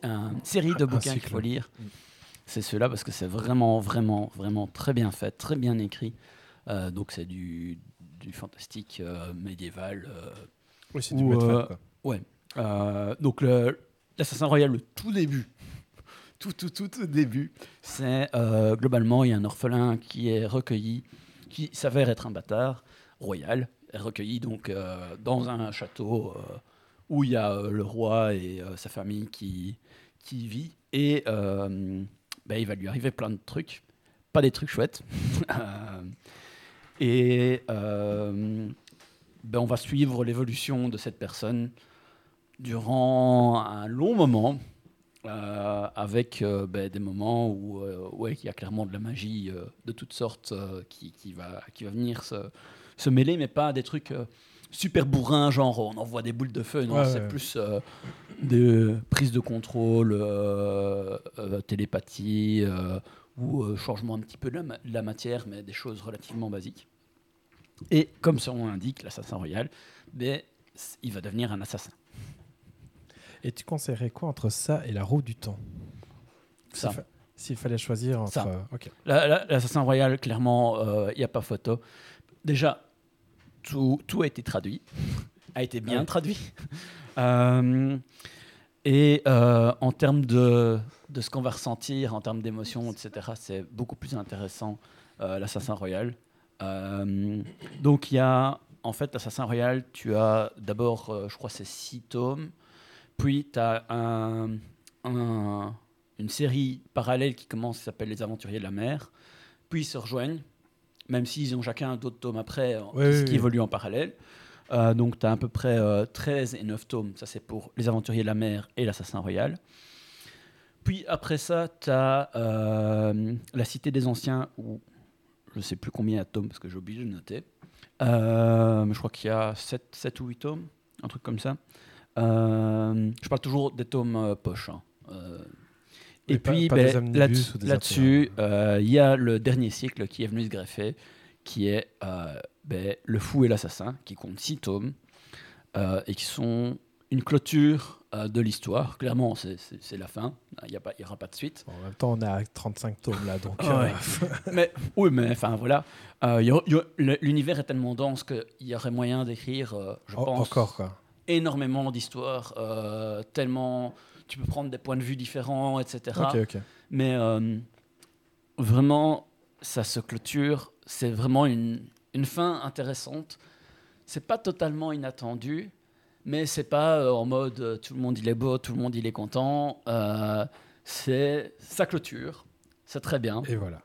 un- une série de bouquins qu'il faut lire, Mm. c'est ceux-là parce que c'est vraiment, vraiment, vraiment très bien fait, très bien écrit. Donc c'est du, du fantastique médiéval. Oui, c'est du euh, quoi. euh, donc le- l'Assassin Royal, le tout début, <laughs> tout, tout, tout, début, c'est euh, globalement, il y a un orphelin qui est recueilli, qui s'avère être un bâtard. Royal, recueilli donc euh, dans un château euh, où il y a le roi et sa famille qui, qui vit, et ben, il va lui arriver plein de trucs, pas des trucs chouettes. <laughs> Et ben, on va suivre l'évolution de cette personne durant un long moment, euh, avec euh, ben, des moments où euh, ouais, il y a clairement de la magie euh, de toutes sortes qui, qui va, qui va venir se, se mêler, mais pas des trucs super bourrins, genre on envoie des boules de feu. Non, Ouais, c'est ouais. plus des prises de contrôle, télépathie ou changement un petit peu de la, ma- de la matière, mais des choses relativement basiques. Et comme son nom l'indique, l'assassin royal, ben, il va devenir un assassin. Et tu conseillerais quoi entre ça et la roue du temps? Ça. S'il fa- S'il fallait choisir entre. Ça. euh. La- la- L'assassin royal, clairement, il n'y a pas photo. Déjà, tout, tout a été traduit, a été bien Ouais. traduit. <laughs> Euh, et euh, en termes de, de ce qu'on va ressentir, en termes d'émotions, etc., c'est beaucoup plus intéressant, euh, l'assassin royal. Euh, donc, il y a, en fait, l'assassin royal, tu as d'abord, euh, je crois, c'est six tomes. Puis, tu as un, un- une série parallèle qui commence, qui s'appelle Les Aventuriers de la mer. Puis, ils se rejoignent, même s'ils ont chacun d'autres tomes après, euh, Ouais, qui, oui, évoluent en parallèle. Euh, donc, tu as à peu près euh, 13 et 9 tomes. Ça, c'est pour Les Aventuriers de la mer et l'Assassin Royal. Puis, après ça, tu as La Cité des Anciens, où je ne sais plus combien il y a de tomes, parce que j'ai oublié de noter. Euh, mais je crois qu'il y a 7, 7 ou 8 tomes, un truc comme ça. Euh, je parle toujours des tomes euh, poches. hein. Euh, et puis, ben, là- là-dessus, euh, il y a le dernier cycle qui est venu se greffer, qui est euh, ben, Le Fou et l'Assassin, qui compte 6 tomes, euh, et qui sont une clôture euh, de l'histoire. Clairement, c'est- la fin, il n'y aura pas de suite. Bon, en même temps, on est à 35 tomes là, donc. Ah euh, mais <laughs> oui, mais enfin voilà, Euh, a- a- l'univers est tellement dense qu'il y aurait moyen d'écrire, euh, je en- pense, Encore quoi. Énormément d'histoires, euh, tellement tu peux prendre des points de vue différents, etc. Mais euh, vraiment, ça se clôture. C'est vraiment une, une fin intéressante. C'est pas totalement inattendu, mais c'est pas euh, en mode tout le monde il est beau, tout le monde il est content. C'est sa clôture. C'est très bien. Et voilà.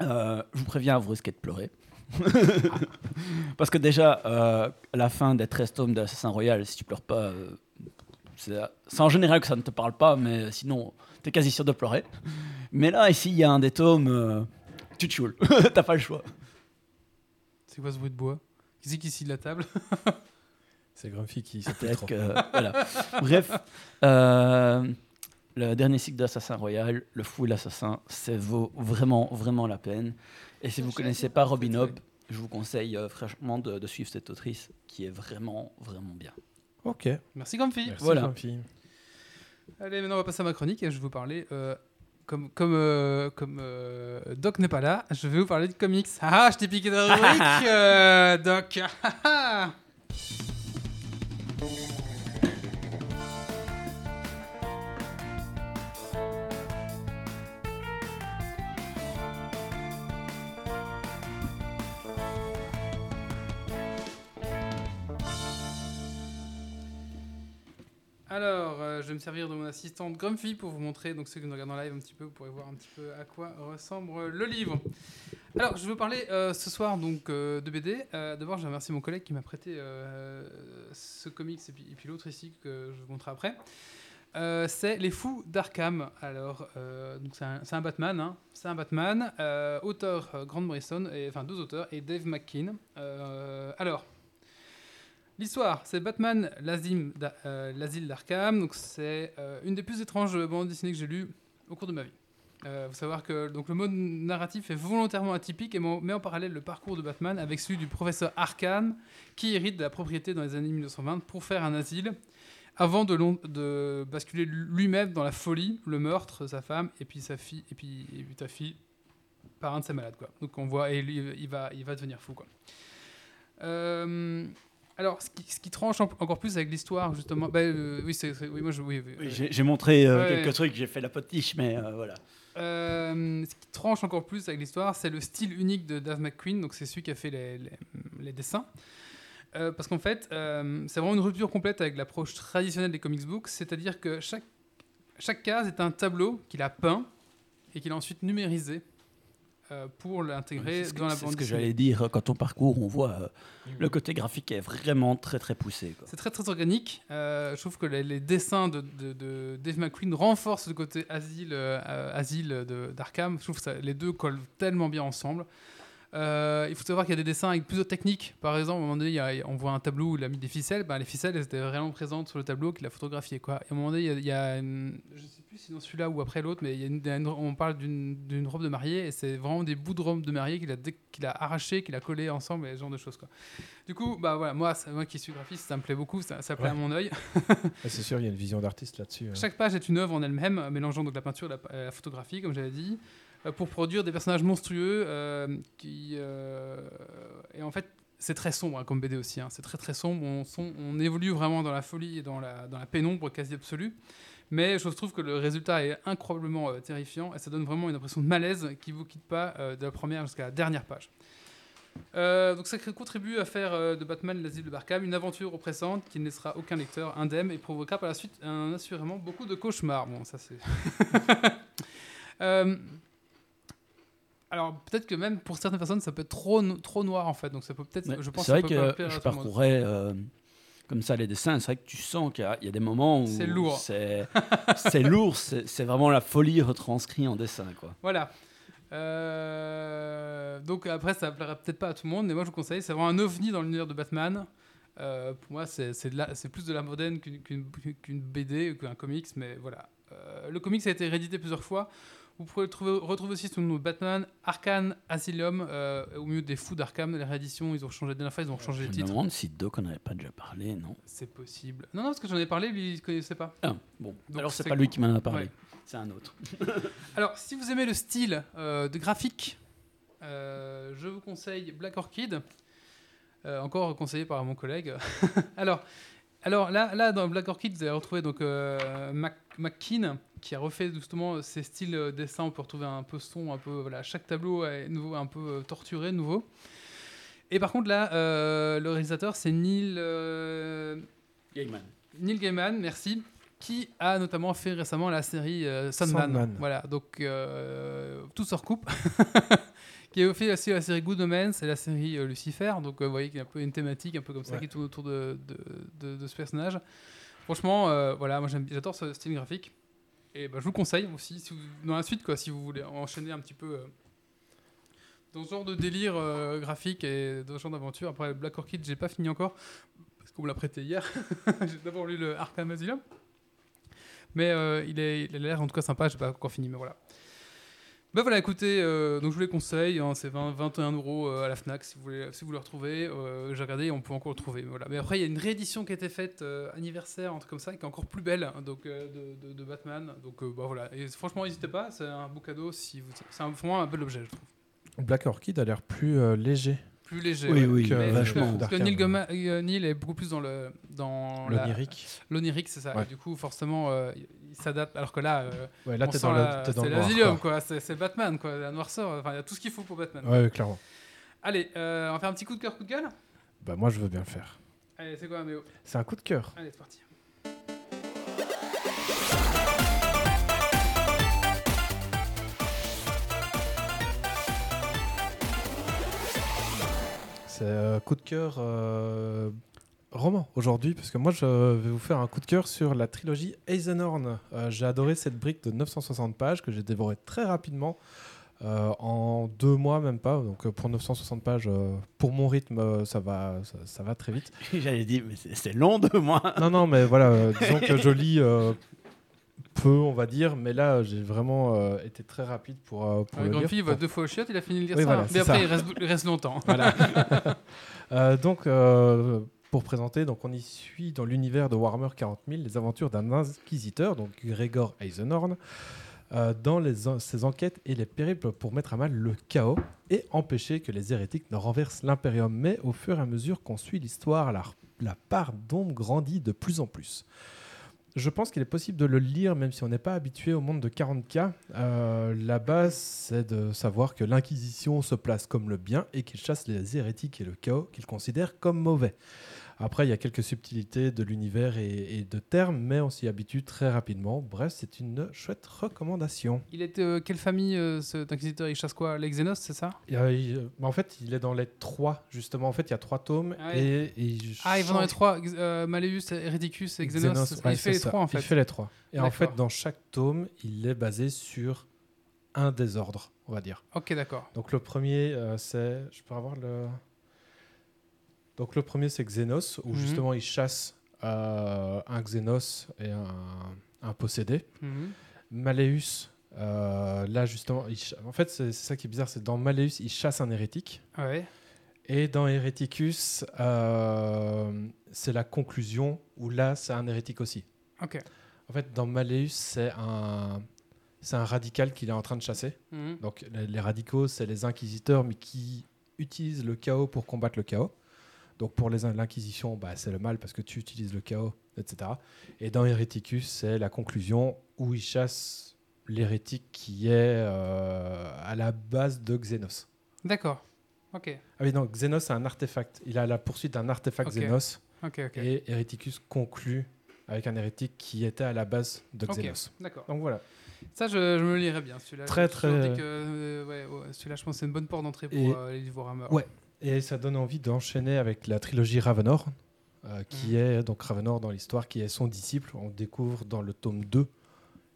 Je vous préviens, vous risquez de pleurer. <laughs> Parce que déjà, euh, à la fin des 13 tomes d'Assassin Royal, si tu pleures pas, euh, c'est en général que ça ne te parle pas, mais sinon, tu es quasi sûr de pleurer. Mais là, ici, il y a un des tomes, euh, tu te choules, <laughs> t'as pas le choix. C'est quoi ce bruit de bois? Qui c'est qui scie de la table? C'est Grumpy qui trop. que. Voilà. Bref, euh, le dernier cycle d'Assassin Royal, Le Fou et l'Assassin, ça vaut vraiment, vraiment la peine. Et si vous Cherchez. connaissez pas Robin Hobb, je vous conseille euh, franchement de, de suivre cette autrice qui est vraiment, vraiment bien. Ok. Merci Grumpy. Merci Voilà. Allez, maintenant on va passer à ma chronique et je vais vous parler. euh, comme comme, euh, comme euh, Doc n'est pas là, je vais vous parler de comics. Ah, ah, je t'ai piqué de <laughs> rubrique, euh, Doc. Alors, euh, je vais me servir de mon assistante Grumpy pour vous montrer, donc ceux qui nous regardent en live un petit peu, vous pourrez voir un petit peu à quoi ressemble le livre. Alors, je vous parler euh, ce soir donc euh, de BD. D'abord, je remercie mon collègue qui m'a prêté ce comics et puis, l'autre ici que je vous montrerai après. C'est Les Fous d'Arkham. Alors, c'est un, Batman. hein. C'est un Batman. auteur Grant Morrison, et, enfin deux auteurs, et Dave McKean. Alors, l'histoire, c'est Batman, l'asile euh, d'Arkham. Donc, c'est euh, une des plus étranges bandes dessinées que j'ai lues au cours de ma vie. Il faut savoir que donc, le mode narratif est volontairement atypique et met en parallèle le parcours de Batman avec celui du professeur Arkham, qui hérite de la propriété dans les années 1920 pour faire un asile avant de, de basculer lui-même dans la folie, le meurtre, sa femme et puis sa fille ta fille par un de ses malades quoi. Donc on voit il va devenir fou quoi. Euh, alors ce qui, ce qui tranche en- encore plus avec l'histoire justement, bah, euh, oui c'est c'est- oui moi je oui, oui, Oui, oui. j'ai montré euh, Ouais. quelques trucs, j'ai fait la potiche, mais euh, voilà. Euh, ce qui tranche encore plus avec l'histoire, c'est le style unique de Dave McQueen, donc c'est celui qui a fait les, les- les dessins. Euh, parce qu'en fait, euh, c'est vraiment une rupture complète avec l'approche traditionnelle des comics books, c'est-à-dire que chaque, chaque case est un tableau qu'il a peint et qu'il a ensuite numérisé euh, pour l'intégrer C'est dans la c'est bande ce que j'allais dire. Quand on parcourt, on voit euh, le côté graphique est vraiment très très poussé. C'est très très organique. Euh, je trouve que les, les dessins de, de- de Dave McQueen renforcent le côté asile, euh, euh, d'Arkham. Je trouve que ça- les deux collent tellement bien ensemble. Euh, il faut savoir qu'il y a des dessins avec plusieurs techniques. Par exemple, à un moment donné, il y a- on voit un tableau où il a mis des ficelles. Ben, les ficelles, elles étaient vraiment présentes sur le tableau qu'il a photographié. Quoi. Et à un moment donné, il y a, il y a une- je sais plus si dans celui-là ou après l'autre, mais il y a une- une- on parle d'une robe de mariée et c'est vraiment des bouts de robe de mariée qu'il a, qu'il a arraché, qu'il a collé ensemble et ce genre de choses. Quoi. Du coup, bah voilà, moi, moi qui suis graphiste, ça me plaît beaucoup, ça, ça plaît Ouais. à mon œil. <laughs> C'est sûr, il y a une vision d'artiste là-dessus. hein. Chaque page est une œuvre en elle-même, euh, mélangeant donc la peinture et la, euh, la photographie, comme j'avais dit, pour produire des personnages monstrueux euh, qui. euh, et en fait, c'est très sombre hein, comme BD aussi. hein. C'est très très sombre. On, évolue vraiment dans la folie et dans la, dans la pénombre quasi absolue. Mais je trouve que le résultat est incroyablement euh, terrifiant et ça donne vraiment une impression de malaise qui ne vous quitte pas euh, de la première jusqu'à la dernière page. Euh, donc ça contribue à faire euh, de Batman l'asile de Arkham une aventure oppressante qui ne laissera aucun lecteur indemne et provoquera par la suite un, assurément beaucoup de cauchemars. Bon, ça c'est. <laughs> Euh, alors peut-être que même pour certaines personnes ça peut être trop, no- trop noir en fait, donc ça peut peut-être. Ouais, je pense c'est vrai ça peut pas que à je parcourais euh, comme ça les dessins. C'est vrai que tu sens qu'il y a- il y, a des moments où C'est lourd. C'est lourd. <laughs> C'est vraiment la folie retranscrite en dessin, quoi. Voilà. Euh, donc après, ça plaira peut-être pas à tout le monde, mais moi je vous conseille, c'est vraiment un ovni dans l'univers de Batman. Euh, pour moi, c'est plus de la moderne qu'une BD ou qu'un comics, mais voilà. Euh, le comics a été réédité plusieurs fois. Vous pouvez trouver, retrouver aussi sous le nom de Batman, Arkham Asylum, euh, au milieu des fous d'Arkham. Les rééditions, ils ont changé la dernière fois, ils ont changé Je le me titre. demande si Doc en avait pas déjà parlé, non C'est possible. Non, non, parce que j'en ai parlé, lui, il ne connaissait pas. Ah, bon. Donc Alors c'est pas lui qui m'en a parlé. Ouais. C'est un autre. <laughs> Alors, si vous aimez le style euh, de graphique, euh, je vous conseille Black Orchid, encore conseillé par mon collègue. <laughs> alors, alors là, là, dans Black Orchid, vous allez retrouver donc euh, Mac- McKean qui a refait justement ces styles euh, dessins. On peut retrouver un peu son, un peu voilà, chaque tableau est nouveau, un peu euh, torturé, nouveau. Et par contre là, euh, le réalisateur c'est Neil. euh, Gaiman. Neil Gaiman, merci, qui a notamment fait récemment la série euh, Sandman. Sandman. Voilà, donc euh, tout se recoupe. <laughs> qui a fait aussi la série Good Omens et la série euh, Lucifer. Donc euh, vous voyez qu'il y a un peu une thématique un peu comme ça Ouais. qui tourne autour de, de, de- de ce personnage. Franchement, euh, voilà, moi j'adore ce style graphique. Et bah, je vous le conseille aussi dans la suite, quoi, si vous voulez enchaîner un petit peu euh, dans ce genre de délire euh, graphique et dans ce genre d'aventure. Après, Black Orchid, j'ai pas fini encore parce qu'on me l'a prêté hier. <laughs> j'ai d'abord lu le Arkham Asylum. Mais euh, il, il a l'air en tout cas sympa, j'ai pas encore fini, mais voilà. Bah voilà, écoutez, euh, donc je vous les conseille, hein, c'est 20, 21 euros euh, à la Fnac si vous voulez, si vous le retrouvez. Euh, J'ai regardé, on peut encore le trouver. Voilà. Mais après, il y a une réédition qui a été faite euh, anniversaire, un truc comme ça, qui est encore plus belle, hein, donc euh, de, de- de Batman. Donc euh, bah voilà, et franchement, n'hésitez pas, c'est un beau cadeau si vous, c'est un, vraiment un bel objet, je trouve. Black Orchid a l'air plus euh, léger. Plus léger. Oui, oui, que- Mais vachement. Parce que. Neil, Gaiman- euh, Neil est beaucoup plus dans le dans L'onirique. l'onirique, c'est ça. Ouais. Et du coup, forcément, euh, s'adapte. Alors que là, euh, Ouais, là, c'est l'asylum, quoi. C'est Batman, quoi. La noirceur. Enfin, il y a tout ce qu'il faut pour Batman. Ouais, ouais, clairement. Allez, euh, on va faire un petit coup de cœur, coup de gueule. Bah, moi, je veux bien le faire. Allez, c'est quoi, Méo C'est un coup de cœur. Allez, c'est parti. C'est euh, coup de cœur roman aujourd'hui, parce que moi je vais vous faire un coup de cœur sur la trilogie Eisenhorn. Euh, j'ai adoré cette brique de 960 pages que j'ai dévorée très rapidement, euh, en deux mois même pas. Donc euh, pour 960 pages, euh, pour mon rythme, ça va, ça, ça va très vite. <laughs> J'allais dire, mais c'est long de moi. <laughs> non, non, mais voilà, euh, disons que je lis euh, peu, on va dire, mais là j'ai vraiment euh, été très rapide pour, euh, pour Ouais, le Grand lire. Fille, il va deux fois au chiottes, il a fini de lire Oui, ça. voilà, Mais après, ça. il reste, il reste longtemps. Voilà. <laughs> Euh, donc, euh, pour présenter, donc on y suit dans l'univers de Warhammer 40 000 les aventures d'un inquisiteur, donc Gregor Eisenhorn, euh, dans ses enquêtes et les périples pour mettre à mal le chaos et empêcher que les hérétiques ne renversent l'Imperium. Mais au fur et à mesure qu'on suit l'histoire, la, la part d'ombre grandit de plus en plus. Je pense qu'il est possible de le lire même si on n'est pas habitué au monde de 40K. Euh, la base, c'est de savoir que l'Inquisition se place comme le bien et qu'il chasse les hérétiques et le chaos qu'il considère comme mauvais. Après, il y a quelques subtilités de l'univers et, et de termes, mais on s'y habitue très rapidement. Bref, c'est une chouette recommandation. Il est de quelle famille, euh, cet inquisiteur Il chasse quoi Les Xenos, c'est ça? Euh, il- en fait, il est dans les trois, justement. En fait, il y a trois tomes. Ah ouais. et, et il Ah, ils vont dans les trois euh, Malleus, Hereticus et Xenos. Ouais, il fait les ça. trois, en fait. Il fait les trois. Et en fait, dans chaque tome, il est basé sur un des ordres, on va dire. Ok, d'accord. Donc le premier, euh, c'est... Je peux avoir le... Donc le premier, c'est Xenos, où Mhm. justement, il chasse euh, un Xenos et un, un possédé. Mhm. Malleus, euh, là, justement... il En fait, c'est ça qui est bizarre, c'est dans Malleus, il chasse un hérétique. Ouais. Et dans Hereticus, euh, c'est la conclusion, où là, c'est un hérétique aussi. Ok. En fait, dans Malleus, c'est un... C'est un radical qu'il est en train de chasser. Mhm. Donc les, les radicaux, c'est les inquisiteurs, mais qui utilisent le chaos pour combattre le chaos. Donc pour les l'Inquisition, bah, c'est le mal parce que tu utilises le chaos, etc. Et dans Hereticus, c'est la conclusion où ils chassent l'hérétique qui est euh, à la base de Xenos. D'accord. Ok. Ah oui, non, Xenos, c'est un artefact. Il a la poursuite d'un artefact Ok. Xenos. Ok, ok. Et Hereticus conclut avec un hérétique qui était à la base de Ok, Xenos. D'accord. Donc voilà. Ça, je, je me lirai bien, celui-là. Très, toujours très- euh, ouais, ouais, celui-là, je pense que c'est une bonne porte d'entrée pour Et- euh, les livres Warhammer. Ouais. Et ça donne envie d'enchaîner avec la trilogie Ravenor, euh, qui Mhm. est donc Ravenor dans l'histoire, qui est son disciple. On découvre dans le tome 2,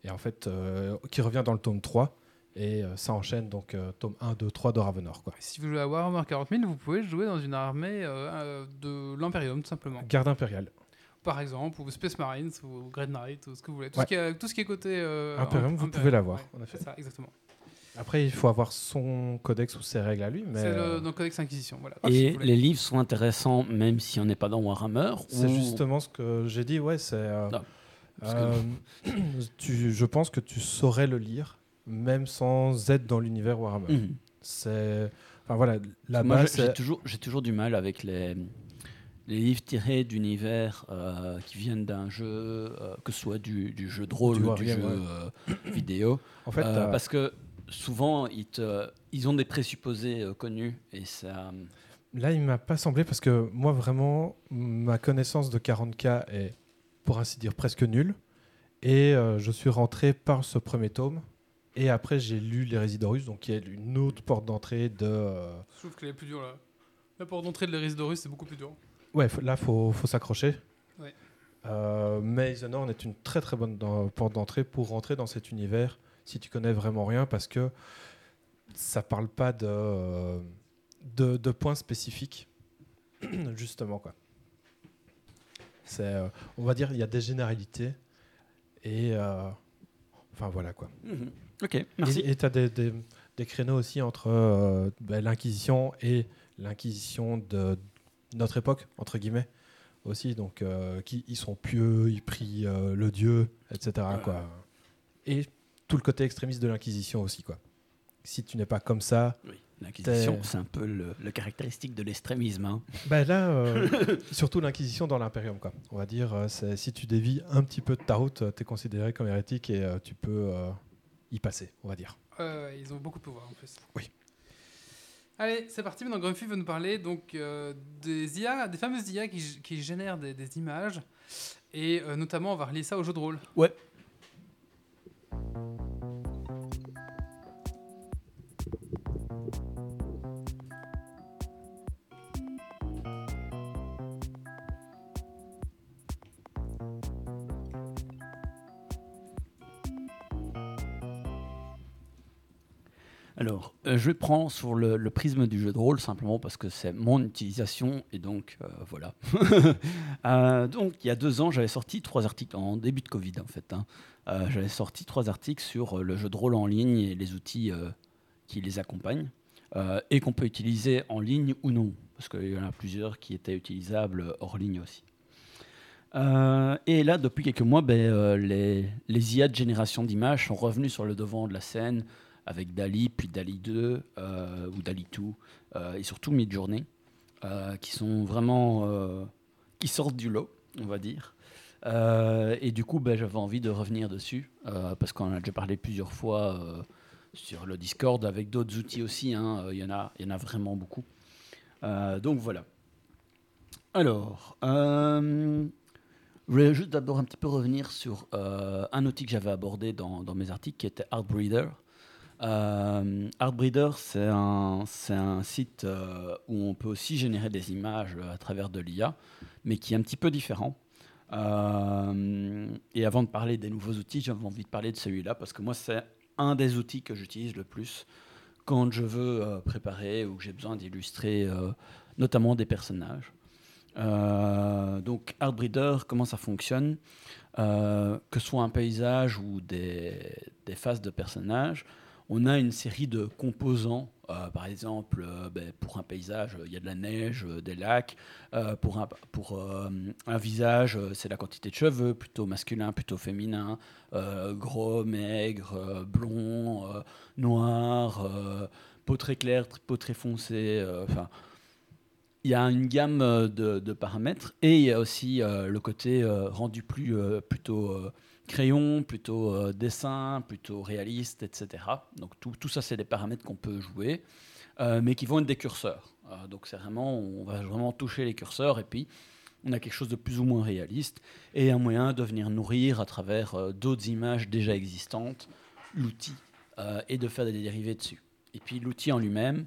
et en fait, euh, qui revient dans le tome 3. Et euh, ça enchaîne donc tome 1, 2, 3 de Ravenor. Quoi. Si vous jouez à Warhammer 40 000, vous pouvez jouer dans une armée de l'Imperium, tout simplement. Garde impériale. Par exemple, ou Space Marines, ou Great Knight, ou ce que vous voulez. Tout, Ouais. ce, qui est, tout ce qui est côté. Imperium, vous Imperium, pouvez l'avoir, ouais, en effet. C'est ça, exactement. Après, il faut avoir son codex ou ses règles à lui. mais C'est euh, le, le Codex Inquisition. Voilà. Et voulez. les livres sont intéressants même si on n'est pas dans Warhammer. c'est ou- justement ce que j'ai dit. Ouais, c'est. euh, que- euh, tu, je pense que tu saurais le lire, même sans être dans l'univers Warhammer. Mhm. C'est. Enfin voilà, la Moi, base. j'ai- toujours, j'ai toujours du mal avec les, les livres tirés d'univers euh, qui viennent d'un jeu, euh, que ce soit du, du jeu de rôle ou du jeu euh, vidéo. En fait, Euh, parce que souvent, ils, te, ils ont des présupposés euh, connus et ça. Là, il m'a pas semblé parce que moi, vraiment, ma connaissance de 40K est, pour ainsi dire, presque nulle. Et euh, je suis rentré par ce premier tome. Et après, j'ai lu Les Résidorus, donc qui est une autre porte d'entrée de. euh, Je trouve qu'elle est plus dure là. La porte d'entrée de l'Eris Dorus, c'est beaucoup plus dur. Ouais, là, faut, faut s'accrocher. Ouais. Euh, mais Eisenhorn est une très très bonne porte d'entrée pour rentrer dans cet univers si tu connais vraiment rien parce que ça parle pas de, de, de points spécifiques, <clears throat> justement. quoi. C'est, euh, on va dire, il y a des généralités et. euh, enfin voilà quoi. Mhm. Ok, merci. Et tu as des, des- des créneaux aussi entre euh, bah, l'Inquisition et l'Inquisition de notre époque, entre guillemets, aussi. Donc, euh, qui, ils sont pieux, ils prient euh, le Dieu, etc. Quoi. Et tout le côté extrémiste de l'Inquisition aussi. Quoi. Si tu n'es pas comme ça, Oui, L'Inquisition, T'es- c'est un peu le, le caractéristique de l'extrémisme. hein. bah là, euh, <laughs> surtout l'Inquisition dans l'Imperium. Quoi. On va dire, euh, si tu dévies un petit peu de ta route, tu es considéré comme hérétique et euh, tu peux euh, y passer, on va dire. Euh, ils ont beaucoup de pouvoir en plus. Oui. Allez, c'est parti. Maintenant, Grumpy veut nous parler donc euh, des IA, des fameuses IA qui, génèrent des, des images. Et euh, notamment, on va relier ça au jeu de rôle. Ouais. Alors, euh, je vais prendre sur le, prisme du jeu de rôle simplement parce que c'est mon utilisation et donc euh, voilà. <laughs> Euh, donc, il y a deux ans, j'avais sorti trois articles en début de Covid en fait. hein. Euh, j'avais sorti trois articles sur le jeu de rôle en ligne et les outils qui les accompagnent et qu'on peut utiliser en ligne ou non parce qu'il y en a plusieurs qui étaient utilisables hors ligne aussi. Et là, depuis quelques mois, ben, les IA de génération d'images sont revenus sur le devant de la scène avec Dali, puis Dali 2 euh, ou Dali 2 euh, et surtout Midjourney, euh, qui sont vraiment qui sortent du lot, on va dire. Et du coup, ben, j'avais envie de revenir dessus parce qu'on en a déjà parlé plusieurs fois sur le Discord avec d'autres outils aussi. hein. Il y en a, il y en a vraiment beaucoup. Donc voilà. Alors, je voulais juste d'abord un petit peu revenir sur un outil que j'avais abordé dans, dans mes articles qui était Artbreeder. Euh, Artbreeder, c'est un, un site euh, où on peut aussi générer des images à travers de l'IA, mais qui est un petit peu différent. Euh, et avant de parler des nouveaux outils, j'avais envie de parler de celui-là parce que moi, c'est un des outils que j'utilise le plus quand je veux euh, préparer ou que j'ai besoin d'illustrer euh, notamment des personnages. Euh, donc, Artbreeder, comment ça fonctionne? Euh, Que ce soit un paysage ou des, des faces de personnages, on a une série de composants. Euh, par exemple, euh, ben, pour un paysage, il y a de la neige, euh, des lacs. Pour un, pour, un visage, c'est la quantité de cheveux, plutôt masculin, plutôt féminin, gros, maigre, blond, noir, peau très claire, peau très foncée. il y a une gamme de, de paramètres et il y a aussi le côté rendu plus plutôt crayon, plutôt euh, dessin, plutôt réaliste, etc. Donc tout, tout ça, c'est des paramètres qu'on peut jouer, euh, mais qui vont être des curseurs. Euh, donc c'est vraiment, on va vraiment toucher les curseurs et puis on a quelque chose de plus ou moins réaliste et un moyen de venir nourrir à travers d'autres images déjà existantes l'outil et de faire des dérivés dessus. Et puis l'outil en lui-même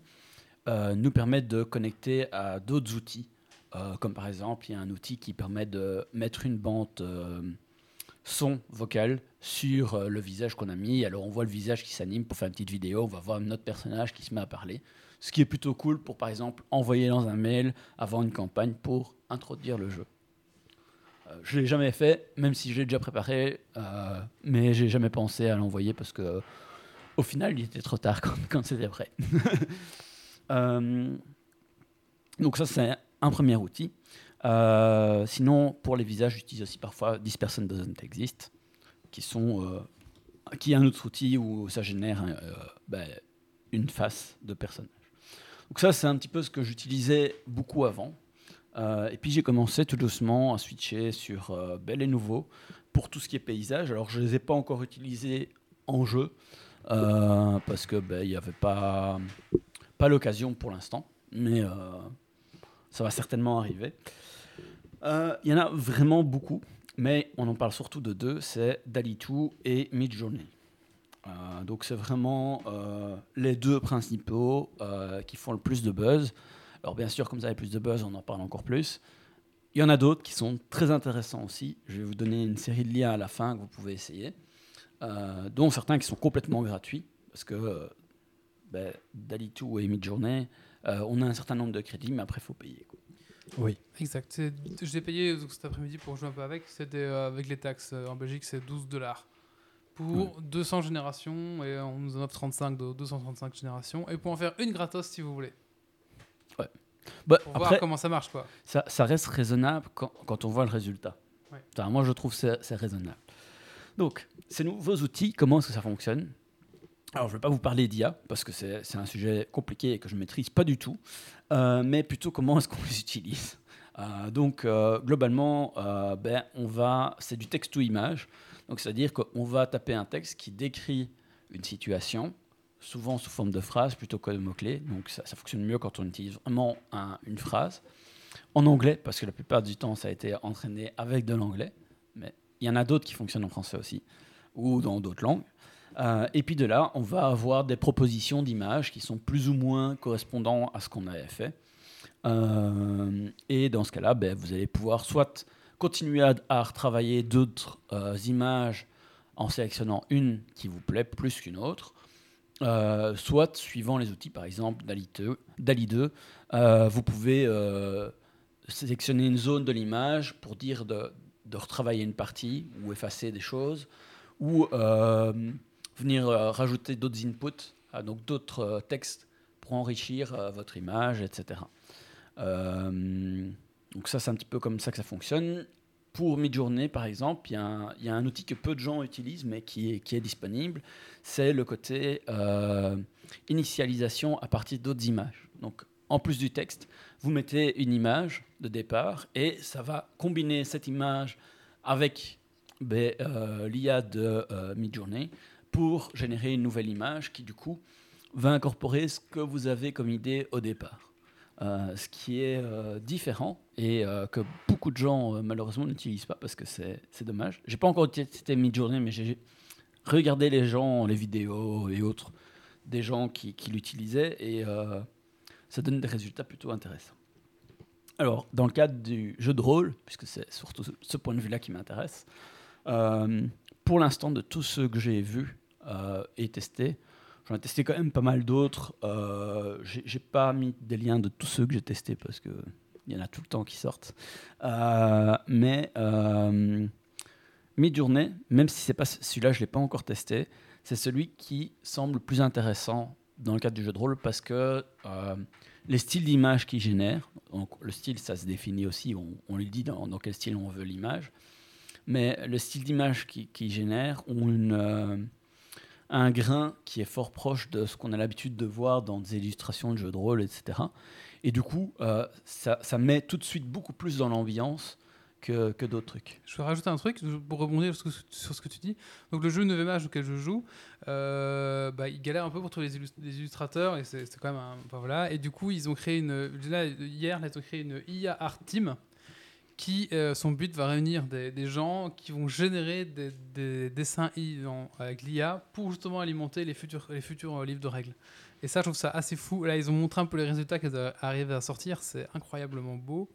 nous permet de connecter à d'autres outils, comme par exemple, il y a un outil qui permet de mettre une bande son vocal sur euh, le visage qu'on a mis. Alors on voit le visage qui s'anime pour faire une petite vidéo, on va voir notre personnage qui se met à parler. Ce qui est plutôt cool pour, par exemple, envoyer dans un mail avant une campagne pour introduire le jeu. Euh, je l'ai jamais fait, même si je l'ai déjà préparé, euh, mais j'ai jamais pensé à l'envoyer parce que, au final, il était trop tard <laughs> quand, quand c'était prêt. <laughs> Euh, donc ça, c'est un premier outil. Euh, sinon, pour les visages, j'utilise aussi parfois Dispersion Doesn't Exist, qui, sont, euh, qui est un autre outil où ça génère euh, ben, une face de personnage. Donc ça, c'est un petit peu ce que j'utilisais beaucoup avant. Et puis j'ai commencé tout doucement à switcher sur ben, les nouveaux pour tout ce qui est paysage. Alors je ne les ai pas encore utilisés en jeu parce que ben, il n'y avait pas, l'occasion pour l'instant, mais ça va certainement arriver. Euh, Il y en a vraiment beaucoup, mais on en parle surtout de deux, c'est Dali 2 et Midjourney. Euh, donc c'est vraiment euh, les deux principaux euh, qui font le plus de buzz. Alors bien sûr, comme ça a plus de buzz, on en parle encore plus. Il y en a d'autres qui sont très intéressants aussi. Je vais vous donner une série de liens à la fin que vous pouvez essayer, euh, dont certains qui sont complètement gratuits, parce que euh, ben, Dali 2 et Midjourney, euh, on a un certain nombre de crédits, mais après il faut payer. Oui. Exact. L'ai payé donc, cet après-midi pour jouer un peu avec. C'était euh, avec les taxes euh, en Belgique, c'est 12 dollars pour 200 générations et on nous en offre 35 de 235 générations et pour en faire une gratos si vous voulez. Bah, Pour voir après, comment ça marche quoi. ça, ça reste raisonnable quand, quand on voit le résultat. Ouais. Enfin, moi, je trouve que c'est c'est raisonnable. Donc, ces nouveaux outils, comment est-ce que ça fonctionne? Alors, je ne vais pas vous parler d'IA, parce que c'est un sujet compliqué et que je ne maîtrise pas du tout, euh, mais plutôt comment est-ce qu'on les utilise. Euh, donc, euh, globalement, ben, on va, c'est du texte-to-image. Donc, c'est-à-dire qu'on va taper un texte qui décrit une situation, souvent sous forme de phrase plutôt que de mots-clés. Donc, ça, fonctionne mieux quand on utilise vraiment un- une phrase. En anglais, parce que la plupart du temps, ça a été entraîné avec de l'anglais. Mais il y en a d'autres qui fonctionnent en français aussi, ou dans d'autres langues. Euh, et puis de là, on va avoir des propositions d'images qui sont plus ou moins correspondants à ce qu'on avait fait. Euh, et dans ce cas-là, ben, vous allez pouvoir soit continuer à, à retravailler d'autres euh, images en sélectionnant une qui vous plaît plus qu'une autre, soit suivant les outils, par exemple DALI 2, DALI 2 euh, vous pouvez sélectionner une zone de l'image pour dire de, de retravailler une partie ou effacer des choses, ou venir euh, rajouter d'autres inputs, ah, donc d'autres euh, textes pour enrichir euh, votre image, etc. Euh, donc ça, c'est un petit peu comme ça que ça fonctionne. Pour Midjourney, par exemple, il y, a un- outil que peu de gens utilisent, mais qui est, qui est disponible. C'est le côté euh, initialisation à partir d'autres images. Donc, en plus du texte, vous mettez une image de départ et ça va combiner cette image avec ben, euh, l'IA de euh, Midjourney pour générer une nouvelle image qui, du coup, va incorporer ce que vous avez comme idée au départ. Euh, ce qui est euh, différent et euh, que beaucoup de gens, malheureusement, n'utilisent pas parce que c'est dommage. J'ai pas encore testé Midjourney, mais j'ai regardé les gens, les vidéos et autres, des gens qui, qui l'utilisaient et ça donne des résultats plutôt intéressants. Alors, dans le cadre du jeu de rôle, puisque c'est surtout ce- point de vue-là qui m'intéresse, pour l'instant, de tous ceux que j'ai vus et testés, j'en ai testé quand même pas mal d'autres. Euh, j'ai pas mis des liens de tous ceux que j'ai testés parce que il y en a tout le temps qui sortent. Euh, mais euh, Midjourney, même si c'est pas celui-là, je l'ai pas encore testé, c'est celui qui semble le plus intéressant dans le cadre du jeu de rôle parce que euh, les styles d'image qu'il génère, donc le style ça se définit aussi, on, on lui dit dans, dans quel style on veut l'image, mais le style d'image qu'il qui génère ont une, euh, un grain qui est fort proche de ce qu'on a l'habitude de voir dans des illustrations de jeux de rôle, etc. Et du coup, euh, ça, ça met tout de suite beaucoup plus dans l'ambiance que, que d'autres trucs. Je vais rajouter un truc pour rebondir sur ce que- sur ce que tu dis. Donc le jeu 9 âge auquel je joue, euh, bah, il galère un peu pour trouver les illustrateurs et c'est quand même un, enfin, voilà. Et du coup ils ont créé une hier ils ont créé une IA art team qui euh, son but va réunir des, gens qui vont générer des, des dessins avec l'IA pour justement alimenter les futurs les futurs euh, livres de règles. Et ça je trouve ça assez fou. Là ils ont montré un peu les résultats qu'ils arrivent à sortir, c'est incroyablement beau.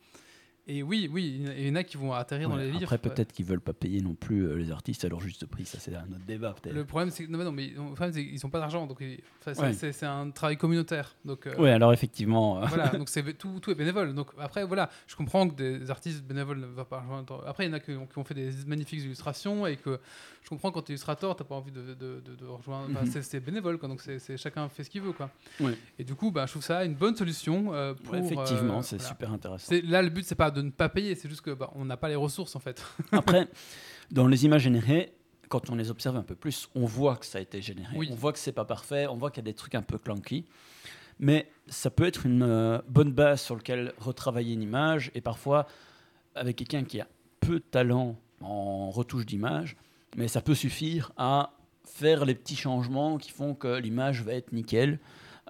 Et oui, oui, il y en a- qui vont atterrir dans les livres. Après, peut-être qu'ils veulent pas payer non plus euh, les artistes à leur juste prix. Ça, c'est un autre débat, peut-être. Le problème, c'est non, mais non, mais qu'ils n'ont pas d'argent, donc ils- c'est Ouais. c'est- c'est un travail communautaire. Donc euh, Oui, alors effectivement. euh, voilà, <laughs> donc c'est tout, tout est bénévole. Donc après, voilà, je comprends que des artistes bénévoles ne vont pas rejoindre. Après, il y en a qui ont, qui ont fait des magnifiques illustrations et que je comprends quand tu es illustrateur, t'as pas envie de, de, de- de rejoindre. enfin, Mhm. c'est- C'est bénévole, quoi. Donc c'est chacun fait ce qu'il veut, quoi. Ouais. Et du coup, bah, je trouve ça une bonne solution euh, pour. effectivement, euh, c'est voilà. super intéressant. Là, le but, c'est pas de ne pas payer, c'est juste que bah, on n'a pas les ressources en fait. <laughs> Après, dans les images générées, quand on les observe un peu plus, on voit que ça a été généré. Oui. On voit que c'est pas parfait, on voit qu'il y a des trucs un peu clunky. Mais ça peut être une euh, bonne base sur laquelle retravailler une image. Et parfois, avec quelqu'un qui a peu de talent en retouche d'image, mais ça peut suffire à faire les petits changements qui font que l'image va être nickel.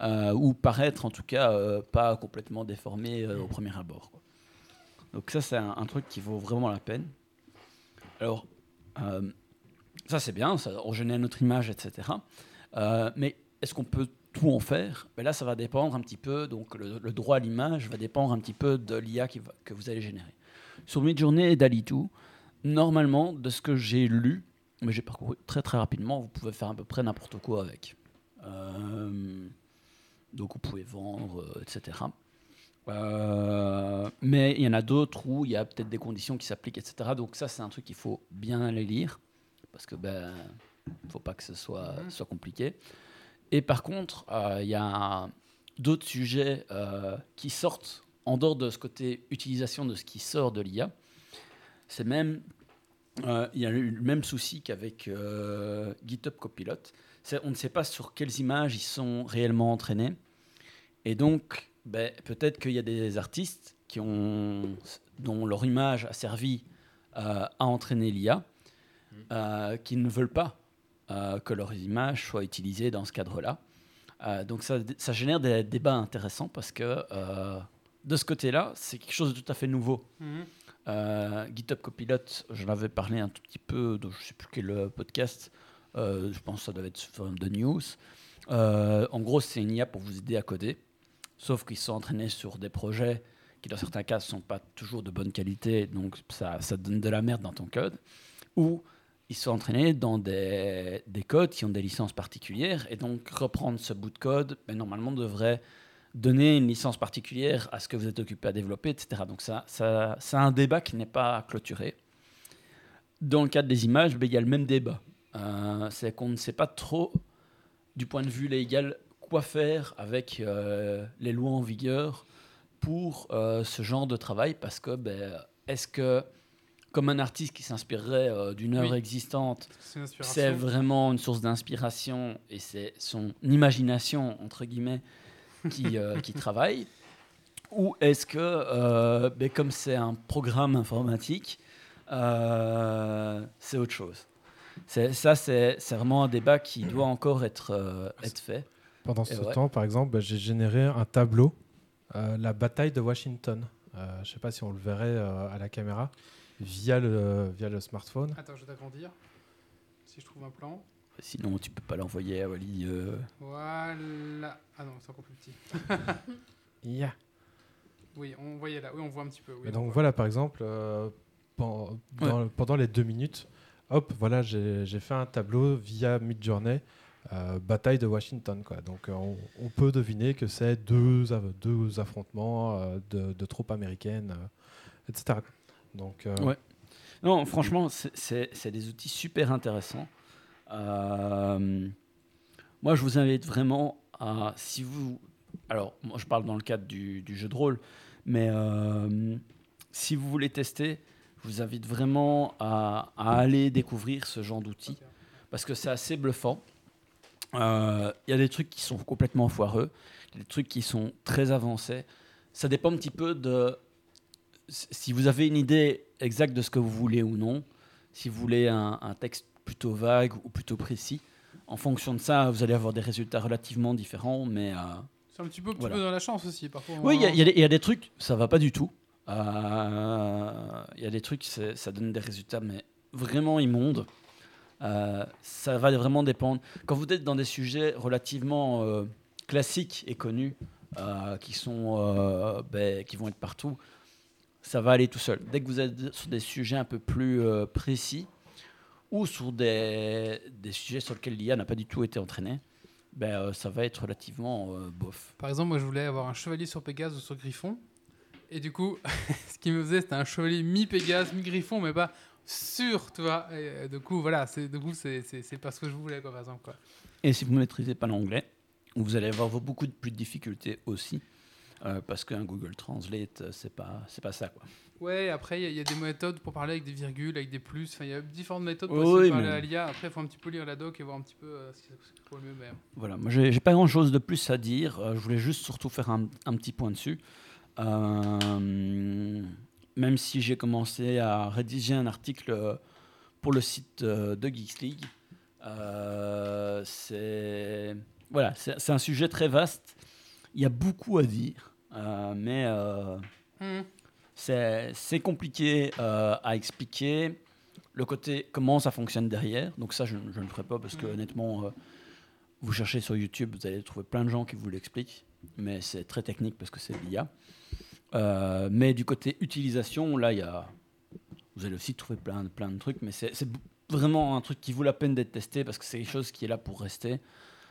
euh, ou paraître en tout cas euh, pas complètement déformée au premier abord. quoi. Donc ça c'est un, truc qui vaut vraiment la peine. Alors euh, ça c'est bien, on génère notre image, etc. Euh, mais est-ce qu'on peut tout en faire? Là ça va dépendre un petit peu, donc le, droit à l'image va dépendre un petit peu de l'IA que vous allez générer. Sur Midjourney et DALI2, normalement de ce que j'ai lu, mais j'ai parcouru très très rapidement, vous pouvez faire à peu près n'importe quoi avec. Euh, donc vous pouvez vendre, etc. Euh, mais il y en a d'autres où il y a peut-être des conditions qui s'appliquent, etc. Donc ça, c'est un truc qu'il faut bien aller lire, parce que ben, faut pas que ce soit, Mhm. soit compliqué. Et par contre, euh, il y a d'autres sujets euh, qui sortent en dehors de ce côté utilisation de ce qui sort de l'IA. C'est même, il y a eu le même souci qu'avec GitHub Copilot. On ne sait pas sur quelles images ils sont réellement entraînés. Et donc, ben, peut-être qu'il y a des artistes qui ont, dont leur image a servi euh, à entraîner l'IA, euh, qui ne veulent pas euh, que leurs images soient utilisées dans ce cadre-là. Donc ça, ça génère des débats intéressants parce que de ce côté-là, c'est quelque chose de tout à fait nouveau. Euh, GitHub Copilot, j'en avais parlé un tout petit peu dans je ne sais plus quel podcast, je pense que ça devait être sous forme de news. En gros, c'est une IA pour vous aider à coder, sauf qu'ils sont entraînés sur des projets qui, dans certains cas, ne sont pas toujours de bonne qualité, donc ça, donne de la merde dans ton code, ou ils sont entraînés dans des, des codes qui ont des licences particulières, et donc reprendre ce bout de code, ben, normalement, devrait donner une licence particulière à ce que vous êtes occupé à développer, etc. Donc ça, ça, c'est un débat qui n'est pas clôturé. Dans le cadre des images, ben, il y a le même débat. Euh, c'est qu'on ne sait pas trop, du point de vue légal, quoi faire avec euh, les lois en vigueur pour euh, ce genre de travail, parce que ben, est-ce que, comme un artiste qui s'inspirerait euh, d'une œuvre Oui. existante, C'est vraiment une source d'inspiration et c'est son imagination, entre guillemets, qui, <laughs> qui travaille Ou est-ce que, ben, comme c'est un programme informatique, c'est autre chose? Ça, c'est, c'est vraiment un débat qui doit encore être, être fait. Pendant ce ouais. temps, par exemple, bah, j'ai généré un tableau, euh, la bataille de Washington. Euh, je ne sais pas si on le verrait euh, à la caméra, via le, via le smartphone. Attends, je vais t'agrandir. Si je trouve un plan. Sinon, tu peux pas l'envoyer à Wally. euh, Voilà. Ah non, c'est encore plus petit. <laughs> Yeah. Oui, on voyait là. Oui, on voit un petit peu. Oui, Et on donc voit. voilà, par exemple, euh, pen- dans- pendant les deux minutes, hop, voilà, j'ai j'ai fait un tableau via Midjourney, euh, bataille de Washington. Quoi. Donc euh, on, peut deviner que c'est deux, affrontements euh, de, troupes américaines, etc. Donc Ouais. Non, franchement, c'est- des outils super intéressants. Moi, je vous invite vraiment à, si vous, alors, moi, je parle dans le cadre du, jeu de rôle, mais si vous voulez tester, je vous invite vraiment à aller découvrir ce genre d'outils parce que c'est assez bluffant. Euh, Il y a des trucs qui sont complètement foireux, des trucs qui sont très avancés. Ça dépend un petit peu de si vous avez une idée exacte de ce que vous voulez ou non, si vous voulez un, un texte plutôt vague ou plutôt précis, en fonction de ça, vous allez avoir des résultats relativement différents. Mais euh, C'est un petit peu, petit Voilà. peu dans la chance aussi, parfois. oui, il y, a- y des- il y a des trucs, ça va pas du tout. Euh, Il y a des trucs, ça donne des résultats, mais vraiment immondes. Euh, ça va vraiment dépendre. Quand vous êtes dans des sujets relativement euh, classiques et connus, euh, qui, sont, ben, qui vont être partout, ça va aller tout seul. Dès que vous êtes sur des sujets un peu plus précis, ou sur des, des sujets sur lesquels l'IA n'a pas du tout été entraînée, ben, ça va être relativement bof. Par exemple, moi, je voulais avoir un chevalier sur Pégase ou sur Griffon. Et du coup, <laughs> ce qui me faisait, c'était un chevalier mi-Pégase, mi-Griffon, mais pas sûr, tu vois. Et, euh, du coup, voilà, c'est du coup, c'est c'est- c'est pas ce que je voulais, quoi, par exemple. Quoi. Et si vous ne maîtrisez pas l'anglais, vous allez avoir beaucoup de, plus de difficultés aussi, euh, parce qu'un Google Translate, euh, c'est pas, c'est pas ça. Quoi. Ouais, après, il y a- il y, a des méthodes pour parler avec des virgules, avec des plus. Enfin, il y a différentes méthodes pour de oui, parler mais- à l'IA. Après, il faut un petit peu lire la doc et voir un petit peu euh, ce qui ce qui pour le mieux. Mais... Voilà, moi j'ai j'ai pas grand chose de plus à dire, euh, je voulais juste surtout faire un, un petit point dessus. Euh, même si j'ai commencé à rédiger un article euh, pour le site euh, de Geeks League, euh, c'est voilà, c'est un sujet très vaste. Il y a beaucoup à dire, euh, mais euh, Hmm. c'est compliqué à expliquer. Le côté comment ça fonctionne derrière, donc ça je, ne- je ne le ferai pas parce que Mhm. honnêtement, vous cherchez sur YouTube, vous allez trouver plein de gens qui vous l'expliquent, mais c'est très technique parce que c'est l'IA. Euh, mais du côté utilisation, là, il y a, vous allez aussi trouver plein, de- plein de trucs, mais c'est vraiment un truc qui vaut la peine d'être testé parce que c'est quelque chose qui est là pour rester.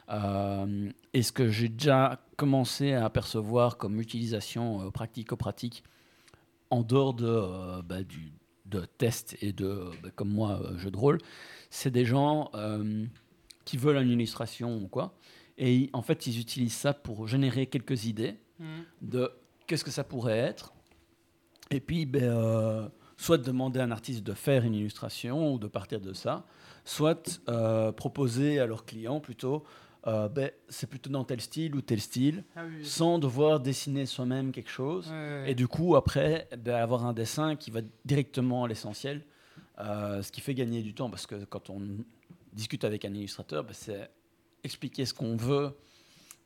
Euh, et ce que j'ai déjà commencé à apercevoir comme utilisation euh, pratico-pratique en dehors de, euh, bah, du, de test et de, bah, comme moi, euh, jeu de rôle, c'est des gens euh, qui veulent une illustration ou quoi. Et en fait, ils utilisent ça pour générer quelques idées Mhm. de qu'est-ce que ça pourrait être. Et puis, ben, euh, soit de demander à un artiste de faire une illustration ou de partir de ça, soit euh, proposer à leurs clients plutôt, euh, ben, c'est plutôt dans tel style ou tel style, Ah oui, sans devoir dessiner soi-même quelque chose. Ouais, ouais. Et du coup, après, ben, avoir un dessin qui va directement à l'essentiel, ce qui fait gagner du temps, parce que quand on discute avec un illustrateur, c'est expliquer ce qu'on veut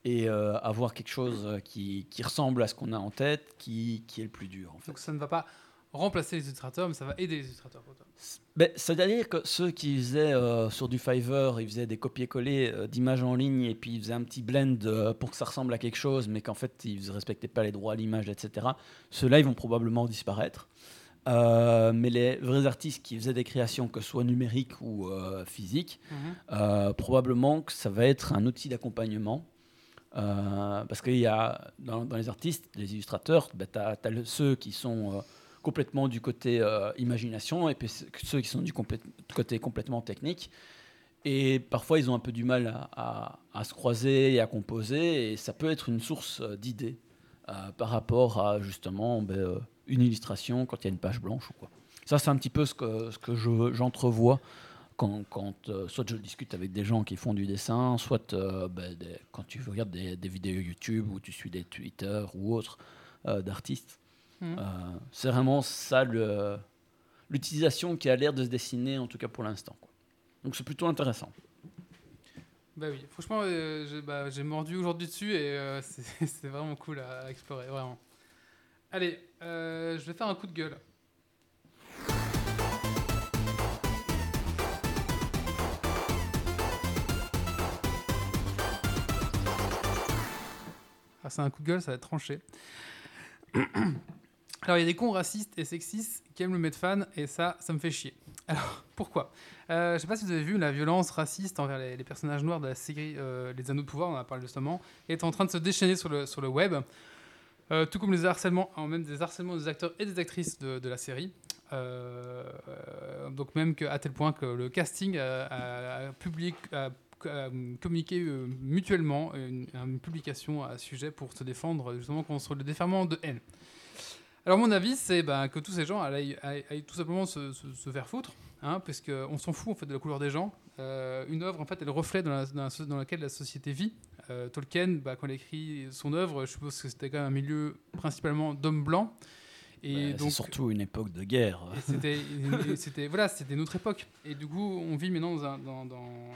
et euh, avoir quelque chose euh, qui, qui ressemble à ce qu'on a en tête, qui, qui est le plus dur. En fait. Donc ça ne va pas remplacer les illustrateurs, mais ça va aider les illustrateurs. Ben, C'est-à-dire que ceux qui faisaient euh, sur du Fiverr, ils faisaient des copier-coller euh, d'images en ligne et puis ils faisaient un petit blend euh, pour que ça ressemble à quelque chose, mais qu'en fait ils ne respectaient pas les droits à l'image, etc. Ceux-là, ils vont probablement disparaître. Mais les vrais artistes qui faisaient des créations, que ce soit numériques ou physiques, Mhm. euh, probablement que ça va être un outil d'accompagnement. Euh, parce qu'il y a dans, les artistes, les illustrateurs, ben, tu as, ceux qui sont euh, complètement du côté euh, imagination et ceux- qui sont du côté complètement technique. Et parfois, ils ont un peu du mal à, se croiser et à composer, et ça peut être une source d'idées par rapport à justement ben, une illustration quand il y a une page blanche ou quoi. Ça, c'est un petit peu ce que, j'entrevois quand, quand, euh, soit je discute avec des gens qui font du dessin, soit euh, ben, des- quand tu regardes des, des vidéos YouTube ou tu suis des Twitter ou autres euh, d'artistes. Euh, c'est vraiment ça l'utilisation qui a l'air de se dessiner, en tout cas pour l'instant. Donc c'est plutôt intéressant. Bah oui, franchement, j'ai bah, j'ai mordu aujourd'hui dessus et <laughs> c'est vraiment cool à, à explorer, vraiment. Allez, je vais faire un coup de gueule. C'est un coup de gueule, ça va tranché. <coughs> Alors, il y a des cons racistes et sexistes qui aiment le mettre fan, et ça, ça me fait chier. Alors, pourquoi? Euh, Je sais pas si vous avez vu la violence raciste envers les, personnages noirs de la série euh, Les Anneaux de Pouvoir, on en a parlé justement, est en train de se déchaîner sur le, sur le web, Euh, tout comme les harcèlements, en même des harcèlements des acteurs et des actrices de, la série. Donc même à tel point que le casting a, a- publié, a communiqué euh, mutuellement une, une publication à ce sujet pour se défendre justement contre le déferment de haine. Alors mon avis, c'est ben, que tous ces gens aillent, aillent- aillent tout simplement se, se- se faire foutre, hein, parce qu'on s'en fout en fait de la couleur des gens. Euh, une œuvre, en fait, elle reflète dans, la- dans, la so- dans laquelle la société vit. Euh, Tolkien, bah, quand il écrit son œuvre, je suppose que c'était quand même un milieu principalement d'hommes blancs. Et donc, surtout une époque de guerre. c'était, voilà, c'était notre époque. Et du coup, on vit maintenant dans un, dans, dans-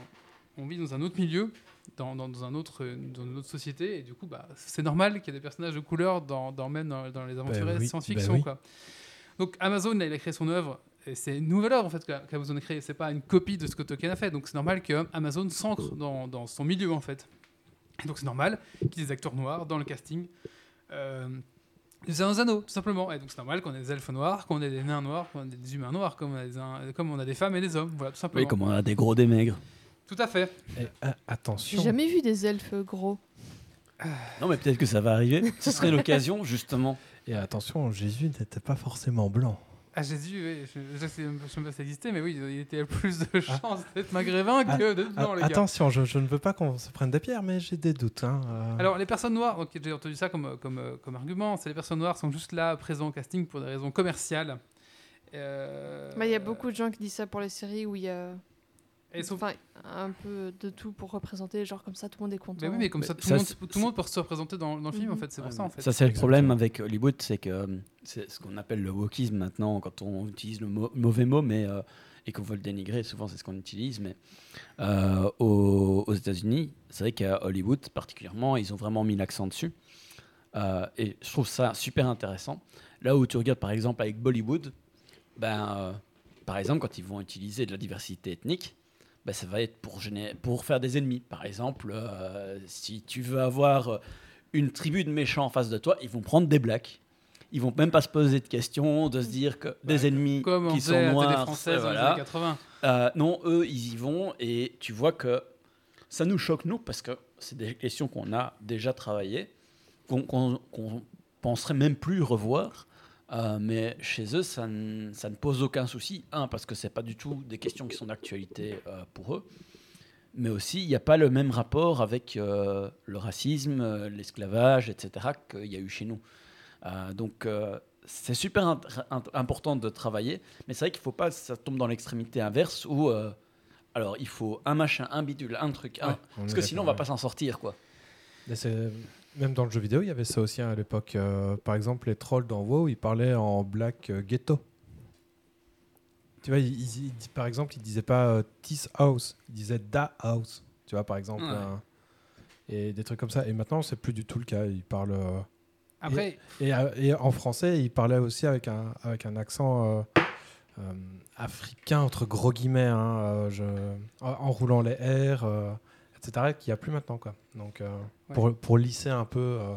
on vit dans un autre milieu, dans, dans, dans un autre, dans une autre société. Et du coup, bah, c'est normal qu'il y ait des personnages de couleur dans, dans même dans, les aventures oui, science-fiction. bah oui. quoi. Donc Amazon, là, il a créé son œuvre. Et c'est une nouvelle œuvre en fait qu'a- qu'Amazon a créée. C'est pas une copie de ce que Tolkien a fait. Donc c'est normal que Amazon s'ancre dans, dans son milieu en fait. Et donc c'est normal qu'il y ait des acteurs noirs dans le casting. Euh, des un anneaux, tout simplement. Et donc c'est normal qu'on ait des elfes noirs, qu'on ait des nains noirs, qu'on ait des humains noirs, comme on a des, un- comme on a des femmes et des hommes. Voilà, tout simplement. Oui, comme on a des gros, des maigres. Tout à fait. Et, ah, J'ai attention. jamais vu des elfes gros. Non, mais peut-être que ça va arriver. Ce serait l'occasion, justement. Et attention, Jésus n'était pas forcément blanc. Ah, Jésus, oui, je, je sais même pas si ça existait, mais oui, il était plus de chance d'être maghrébin que d'être blanc, Ah, les gars. attention, je, je ne veux pas qu'on se prenne des pierres, mais j'ai des doutes. hein, euh. Alors, les personnes noires, donc j'ai entendu ça comme, comme, euh, comme argument, c'est les personnes noires sont juste là, présents au casting pour des raisons commerciales. Euh, Bah, Il y a beaucoup de gens qui disent ça pour les séries où il y a Et sauf- enfin, un peu de tout pour représenter, genre comme ça tout le monde est content. Mais oui, mais comme ça, tout, ça, le monde, c'est- tout le monde peut se représenter dans, dans le film, en Mhm. fait. C'est pour Ouais, ça, en fait. Ça, c'est le problème avec Hollywood, c'est que euh, c'est ce qu'on appelle le wokisme maintenant, quand on utilise le mo- mauvais mot, mais euh, et qu'on veut le dénigrer, souvent c'est ce qu'on utilise. Mais euh, aux, aux États-Unis, c'est vrai qu'à Hollywood particulièrement, ils ont vraiment mis l'accent dessus. Euh, et je trouve ça super intéressant. Là où tu regardes par exemple avec Bollywood, ben, euh, par exemple, quand ils vont utiliser de la diversité ethnique, ben, ça va être pour, faire des ennemis. Par exemple, euh, si tu veux avoir euh, une tribu de méchants en face de toi, ils vont prendre des blacks. Ils vont même pas se poser de questions, de se dire que des ennemis Comme qui sont noirs, française voilà. années 80. Euh, non, eux, ils y vont et tu vois que ça nous choque, nous, parce que c'est des questions qu'on a déjà travaillées, qu'on qu'on penserait même plus revoir. Euh, mais chez eux, ça, ne- ça ne pose aucun souci. Un, parce que c'est pas du tout des questions qui sont d'actualité euh, pour eux. Mais aussi, il n'y a pas le même rapport avec euh, le racisme, l'esclavage, etc., qu'il y a eu chez nous. Euh, donc, euh, c'est super important de travailler. Mais c'est vrai qu'il ne faut pas que ça tombe dans l'extrémité inverse où, euh, alors, il faut un machin, un bidule, un truc, un- Ouais, parce que sinon, on va d'accord, pas s'en sortir, quoi. Mais c'est- Même dans le jeu vidéo, il y avait ça aussi hein, à l'époque. Euh, par exemple, les trolls dans WoW, ils parlaient en black euh, ghetto. Tu vois, ils- ils- ils- par exemple, ils disaient pas euh, this house, ils disaient da house. Tu vois, par exemple. Ouais. euh, et des trucs comme ça. Et maintenant, c'est plus du tout le cas. Ils parlent. euh, Après, et, euh, et en français, ils parlaient aussi avec un, avec un accent euh, euh, africain, entre gros guillemets, hein, euh, je- en, en roulant les euh, etc., qu'il n'y a plus maintenant. Quoi. Donc, euh, Ouais. pour, pour lisser un peu. euh,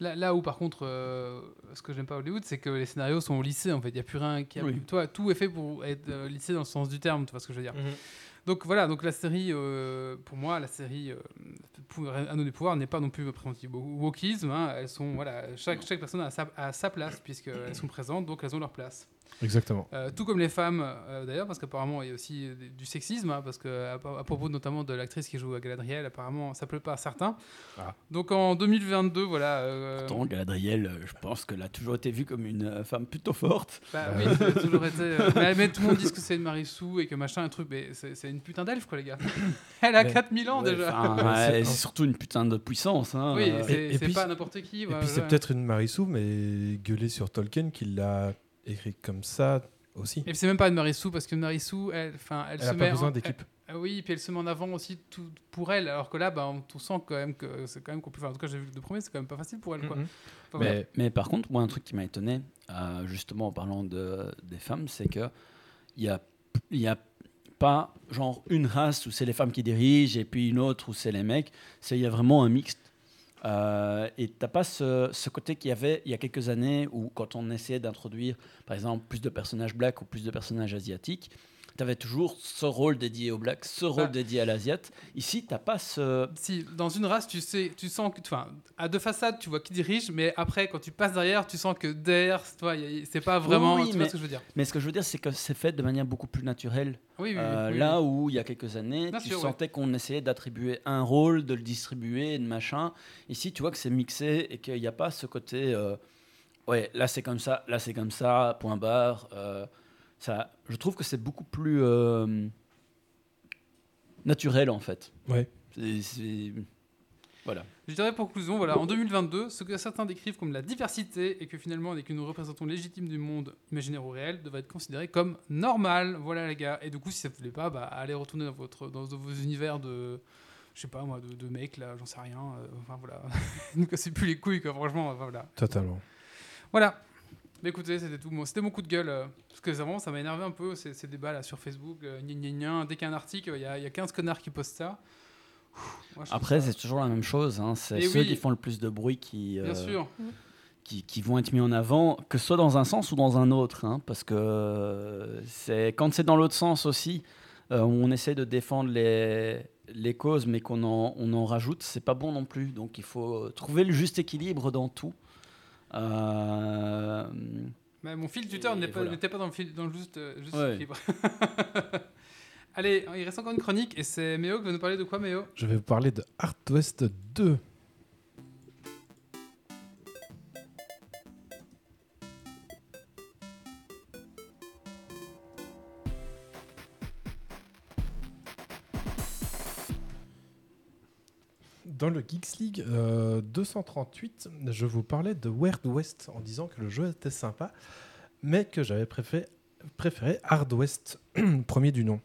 là, là où par contre, euh, ce que j'aime pas à Hollywood, c'est que les scénarios sont au lycée en fait. Il n'y a plus rien qui a. Oui. Toi, tout est fait pour être euh, lissé dans le sens du terme, tu vois ce que je veux dire. Donc voilà, donc la série, euh, pour moi, la série euh, Anneau des pouvoirs n'est pas non plus représentative au wokisme. hein. elles sont, voilà, chaque, chaque personne a sa, a sa place puisqu'elles sont présentes, donc elles ont leur place. Exactement. Euh, tout comme les femmes euh, d'ailleurs, parce qu'apparemment il y a aussi euh, du sexisme, hein, parce que à, à propos notamment de l'actrice qui joue à Galadriel, apparemment ça plaît pas à certains. Ah. Donc en 2022, voilà. euh, Pourtant, Galadriel, euh, je pense qu'elle a toujours été vue comme une euh, femme plutôt forte. Bah oui, toujours été. euh, <laughs> mais, mais tout le monde dit que c'est une Marissou et que machin, un truc, mais c'est une putain d'elfe, quoi, les gars. <laughs> Elle a Mais- 4000 ans Ouais, déjà. <laughs> c'est- surtout une putain de puissance. hein, oui, euh, c'est et c'est puis pas c'est- n'importe qui. Et puis, c'est ouais. peut-être une Marissou, mais gueulée sur Tolkien qui l'a écrit comme ça aussi. Et puis c'est même pas une Marissou, parce qu'une Marissou, elle, enfin, elle, Elle se n'a met. pas besoin en- d'équipe. elle- ah oui, puis elle se met en avant aussi tout pour elle, alors que là, bah, on, on sent quand même que c'est quand même compliqué. Enfin, en tout cas, j'ai vu le premier, c'est quand même pas facile pour elle, quoi. Mhm. Enfin, voilà. Mais Mais par contre, moi, un truc qui m'a étonné, euh, justement en parlant de, des femmes, c'est que il y a, il y a pas genre une race où c'est les femmes qui dirigent et puis une autre où c'est les mecs. C'est il y a vraiment un mixte. Euh, et t'as pas ce, ce côté qu'il y avait il y a quelques années où quand on essayait d'introduire, par exemple, plus de personnages blacks ou plus de personnages asiatiques, tu avais toujours ce rôle dédié aux blacks, ce rôle Ah. dédié à l'asiate. Ici, t'as pas ce, Si, dans une race, tu sais, tu sens que, enfin, à deux façades, tu vois qui dirige, mais après, quand tu passes derrière, tu sens que derrière, c'est pas vraiment. oui, tu vois mais- ce que je veux dire Mais ce que je veux dire, c'est que c'est fait de manière beaucoup plus naturelle. Oui, Euh, là où il y a quelques années, Bien tu sûr, ouais. sentais qu'on essayait d'attribuer un rôle, de le distribuer, de machin. Ici, tu vois que c'est mixé et qu'il n'y a pas ce côté. euh, ouais, là c'est comme ça, là c'est comme ça, point barre. euh, ça, je trouve que c'est beaucoup plus euh, naturel en fait. Ouais. C'est- c'est- Voilà. Je dirais pour conclusion, voilà, en 2022, ce que certains décrivent comme la diversité et que finalement n'est qu'une représentation légitime du monde imaginaire ou réel devrait être considéré comme normal. Voilà les gars. Et du coup, si ça vous plaît pas, bah, allez retourner dans, votre, dans vos univers de, je sais pas moi, de, de mecs là, j'en sais rien. euh, enfin voilà, <laughs> ne cassez plus les couilles quoi. Franchement, enfin, voilà. totalement. Voilà. Mais écoutez, c'était tout. Bon, c'était mon coup de gueule. euh, parce que vraiment, ça m'a énervé un peu ces, ces débats là sur Facebook. euh, gna, gna, gna. Dès qu'il y a un article, il y, a- y a 15 connards qui postent ça. Ouh, moi, Après, c'est toujours la même chose. hein. C'est ceux oui. qui font le plus de bruit qui, Bien euh, sûr. qui, qui vont être mis en avant, que ce soit dans un sens ou dans un autre. hein, parce que euh, c'est quand c'est dans l'autre sens aussi, euh, on essaie de défendre les, les causes, mais qu'on en, on en rajoute, c'est pas bon non plus. Donc il faut trouver le juste équilibre dans tout. Euh, Mais mon fil pas- voilà. n'était pas dans le, fil, dans le juste, euh, juste Ouais. équilibre. <laughs> Allez, il reste encore une chronique et c'est Méo qui va nous parler de quoi, Méo? Je vais vous parler de Art West 2. Dans le Geeks League euh, 238, je vous parlais de Weird West en disant que le jeu était sympa, mais que j'avais préféré, Hard West, <clears throat> premier du nom.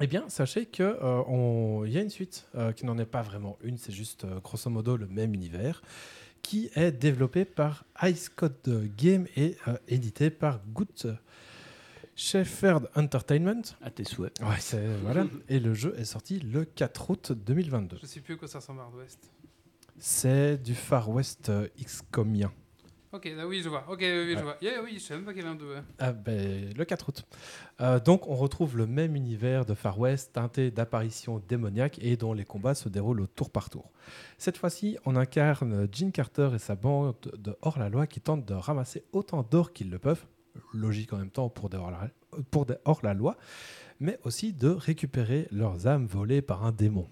Eh bien, sachez qu'il y a une suite euh, qui n'en est pas vraiment une, c'est juste euh, grosso modo le même univers, qui est développé par Ice Code Game et euh, édité par Good Shepherd Entertainment. à tes souhaits. Ouais, c'est voilà. Et le jeu est sorti le 4 août 2022. Je sais plus à quoi ça ressemble Hard West. C'est du Far West euh, X-comien. Ok, là, oui, je vois. Ok, oui, oui, je vois. Yeah, oui, je savais même pas qu'il y un 2. ouais. Ah, ben, le 4 août. Euh, donc, on retrouve le même univers de Far West teinté d'apparitions démoniaques et dont les combats se déroulent au tour par tour. Cette fois-ci, on incarne Gene Carter et sa bande de hors-la-loi qui tentent de ramasser autant d'or qu'ils le peuvent, logique en même temps pour des hors-la-loi, mais aussi de récupérer leurs âmes volées par un démon.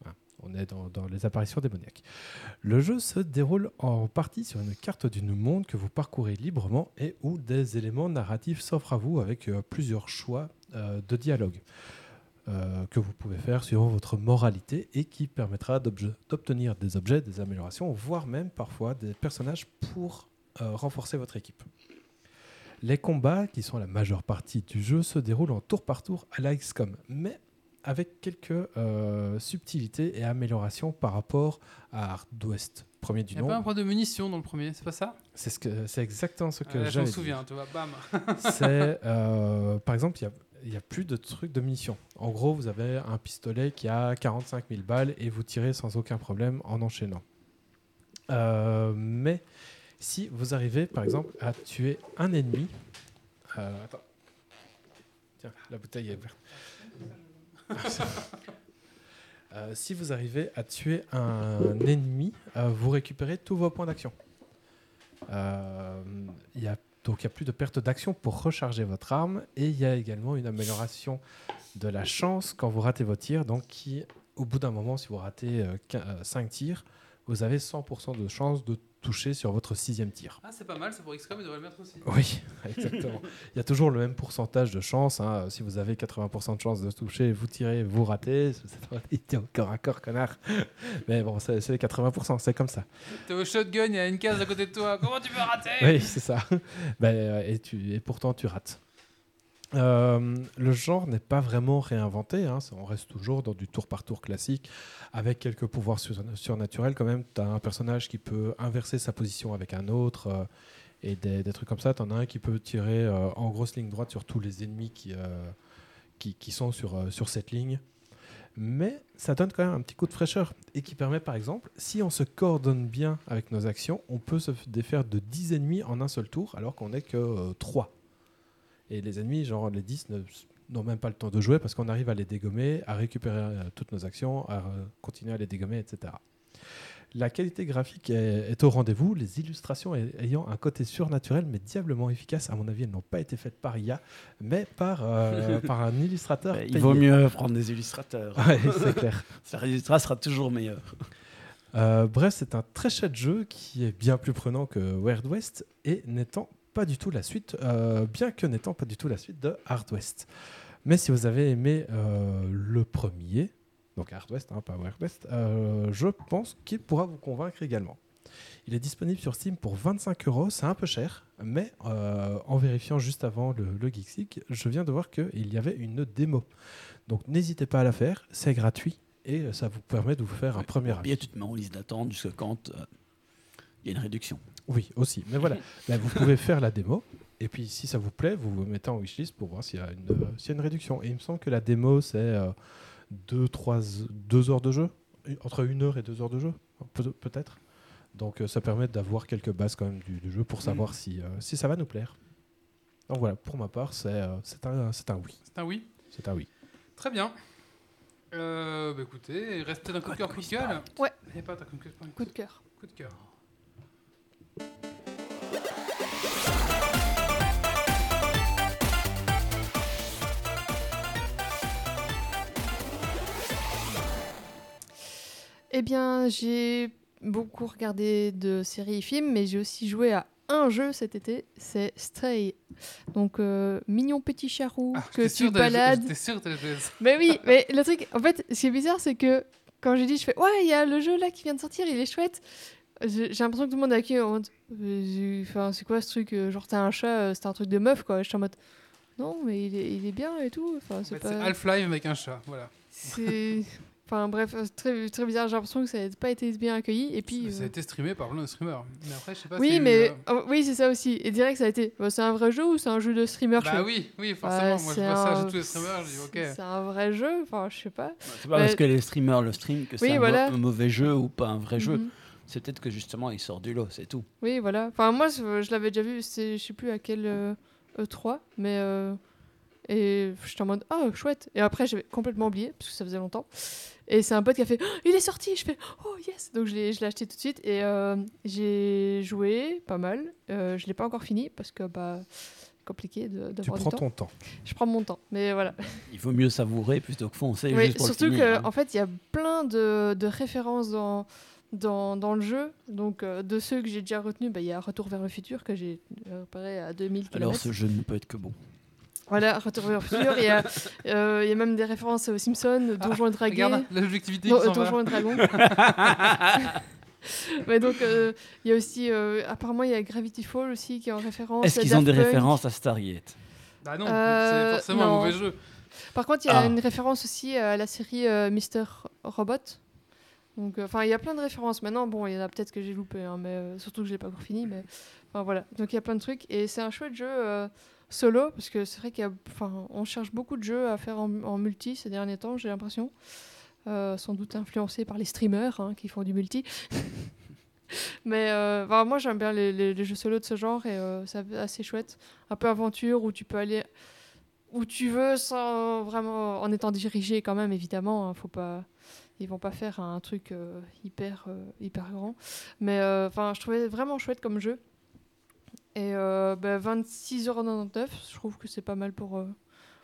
Voilà, On est dans, les apparitions démoniaques. Le jeu se déroule en partie sur une carte du monde que vous parcourez librement et où des éléments narratifs s'offrent à vous avec euh, plusieurs choix euh, de dialogue euh, que vous pouvez faire suivant votre moralité et qui permettra d'obtenir des objets, des améliorations, voire même parfois des personnages pour renforcer votre équipe. Les combats, qui sont la majeure partie du jeu, se déroulent en tour par tour à la XCOM, mais avec quelques euh, subtilités et améliorations par rapport à Hard West. Premier du Il n'y a pas un nom, problème de munitions dans le premier, c'est pas ça? C'est ce que- c'est exactement ce que Ouais, Je dire. souviens, tu vois, bam. <laughs> C'est, euh, par exemple, il y a- il n'y a, plus de trucs de munitions. En gros, vous avez un pistolet qui a 45 000 balles et vous tirez sans aucun problème en enchaînant. Euh, mais si vous arrivez, par exemple, à tuer un ennemi... euh. Tiens, la bouteille est. <laughs> Euh, si vous arrivez à tuer un ennemi, euh, vous récupérez tous vos points d'action. Donc il n'y a plus de perte d'action pour recharger votre arme et il y a également une amélioration de la chance quand vous ratez vos tirs. Donc qui, au bout d'un moment, si vous ratez 5 tirs, vous avez 100% de chance de toucher sur votre sixième tir. Ah, c'est pas mal, c'est pour XCOM, il devrait le mettre aussi. Oui, <laughs> exactement. Il y a toujours le même pourcentage de chance. hein. Si vous avez 80% de chance de toucher, vous tirez, vous ratez. <laughs> C'est était encore un corps, connard. Mais bon, c'est les 80%, c'est comme ça. T'es au shotgun, il y a une case à côté de toi, comment tu peux rater? Oui, c'est ça. Ben, et, tu, et pourtant, tu rates. Euh, le genre n'est pas vraiment réinventé. hein. On reste toujours dans du tour par tour classique, avec quelques pouvoirs sur- surnaturels quand même. Tu as un personnage qui peut inverser sa position avec un autre, euh, et des, trucs comme ça. Tu en as un qui peut tirer euh, en grosse ligne droite sur tous les ennemis qui, sont sur, sur cette ligne. Mais ça donne quand même un petit coup de fraîcheur et qui permet par exemple, si on se coordonne bien avec nos actions, on peut se défaire de 10 ennemis en un seul tour alors qu'on n'est que 3. Et les ennemis, genre les 10, ne- n'ont même pas le temps de jouer parce qu'on arrive à les dégommer, à récupérer euh, toutes nos actions, à euh, continuer à les dégommer, etc. La qualité graphique est, est au rendez-vous, les illustrations ay- ayant un côté surnaturel mais diablement efficace. À mon avis, elles n'ont pas été faites par IA, mais par, euh, par un illustrateur. <laughs> Il vaut mieux prendre des illustrateurs. <laughs> Ouais, c'est clair. <laughs> Résultat sera toujours meilleur. Euh, bref, c'est un très chouette jeu qui est bien plus prenant que Weird West et n'étant pas du tout la suite, euh, bien que n'étant pas du tout la suite de Hard West. Mais si vous avez aimé euh, le premier, donc Hard West, hein, pas Weird West, euh, je pense qu'il pourra vous convaincre également. Il est disponible sur Steam pour 25 euros, c'est un peu cher, mais en vérifiant juste avant le, le Geeksig, je viens de voir qu'il y avait une démo. Donc n'hésitez pas à la faire, c'est gratuit et ça vous permet de vous faire un premier avis. Et tu te mets en liste d'attente jusqu'à quand il y a une réduction. Oui, aussi. Mais voilà, <laughs> Là, vous pouvez faire la démo. Et puis, si ça vous plaît, vous vous mettez en wishlist pour voir s'il y, a une, euh, s'il y a une réduction. Et il me semble que la démo, c'est 2 deux heures de jeu. Entre une heure et deux heures de jeu, peut- peut-être. Donc, euh, ça permet d'avoir quelques bases quand même du, du jeu pour savoir si, euh, si ça va nous plaire. Donc voilà, pour ma part, c'est, euh, un, oui. C'est un oui. C'est un oui. Très bien. Euh, bah écoutez, il reste peut-être un coup de cœur, coup de gueule. Ouais. A pas un coup de cœur, Coup de cœur. coup de cœur. Eh bien, j'ai beaucoup regardé de séries et films, mais j'ai aussi joué à un jeu cet été, c'est Stray. Donc, euh, mignon petit charou Ah, que tu balades. J'étais sûr que. Mais oui, mais le truc, en fait, ce qui est bizarre, c'est que quand j'ai dit, je fais, ouais, il y a le jeu là qui vient de sortir, il est chouette. J'ai l'impression que tout le monde est accueilli en mode, enfin, c'est quoi ce truc euh, Genre, t'as un chat, euh, c'est un truc de meuf, quoi. Je suis en mode, non, mais il est, il est bien et tout. Enfin, En c'est fait, pas. Half-Life avec un chat, voilà. C'est. Enfin, bref, euh, très, très bizarre. J'ai l'impression que ça n'a pas été bien accueilli. Et puis. Ça a euh, été streamé par plein de streamers. Mais après, je sais pas Oui, si. mais euh, oh, oui, c'est ça aussi. Et direct, ça a été. bah, c'est un vrai jeu ou c'est un jeu de streamer Bah oui, oui, forcément. Ouais, Moi, je c'est vois ça, un- j'ai tous les streamers, je dis ok. C'est un vrai jeu. Enfin, je sais pas. C'est pas parce que les streamers le stream que c'est Oui, un, voilà. mo- un mauvais jeu ou pas un vrai jeu. C'est peut-être que justement, il sort du lot, c'est tout. Oui, voilà. Enfin, moi, je, je l'avais déjà vu, c'est- je sais plus à quel euh, E3, mais. euh, et j'étais en mode, ah, chouette. Et après, j'avais complètement oublié, parce que ça faisait longtemps. Et c'est un pote qui a fait, Oh, il est sorti Je fais, oh yes Donc je l'ai je l'ai acheté tout de suite. Et euh, j'ai joué pas mal. Euh, je l'ai pas encore fini, parce que, bah, compliqué de- Tu d'avoir du prends temps. ton temps. Je prends mon temps, mais voilà. Il vaut mieux savourer plutôt que foncer. Oui, juste pour le surtout finir, que hein. en fait, il y a plein de, de références dans, dans, dans le jeu. Donc, euh, de ceux que j'ai déjà retenus, bah, il y a Retour vers le futur que j'ai euh, repéré à 2000 km. Alors ce jeu ne peut être que bon. Voilà, Retour vers le futur. Il y, a, euh, il y a même des références aux Simpsons, Donjons et Dragons. Regarde, l'objectivité Non, euh. Donjons et Dragons. <laughs> Mais donc, euh, il y a aussi, euh, apparemment, il y a Gravity Fall aussi qui est en référence. Est-ce qu'ils ont des Punk. références à Stargate Bah non, Euh, c'est forcément un mauvais jeu. Par contre, il y a Ah. une référence aussi à la série euh, Mister Robot. Donc, euh, enfin, il y a plein de références. Maintenant, bon, il y en a peut-être que j'ai loupé, hein, mais euh, surtout que je l'ai pas encore fini. Mais voilà. Donc il y a plein de trucs et c'est un chouette jeu euh, solo parce que c'est vrai qu'il y a, enfin, on cherche beaucoup de jeux à faire en, multi ces derniers temps. J'ai l'impression, sans doute influencé par les streamers hein, qui font du multi. <laughs> Mais euh, moi j'aime bien les, jeux solo de ce genre et c'est assez chouette. Un peu aventure où tu peux aller où tu veux sans vraiment en étant dirigé quand même évidemment. hein, faut pas, ils vont pas faire un truc euh, hyper euh, hyper grand. Mais euh, enfin je trouvais vraiment chouette comme jeu. Et bah, 26,99€, je trouve que c'est pas mal pour,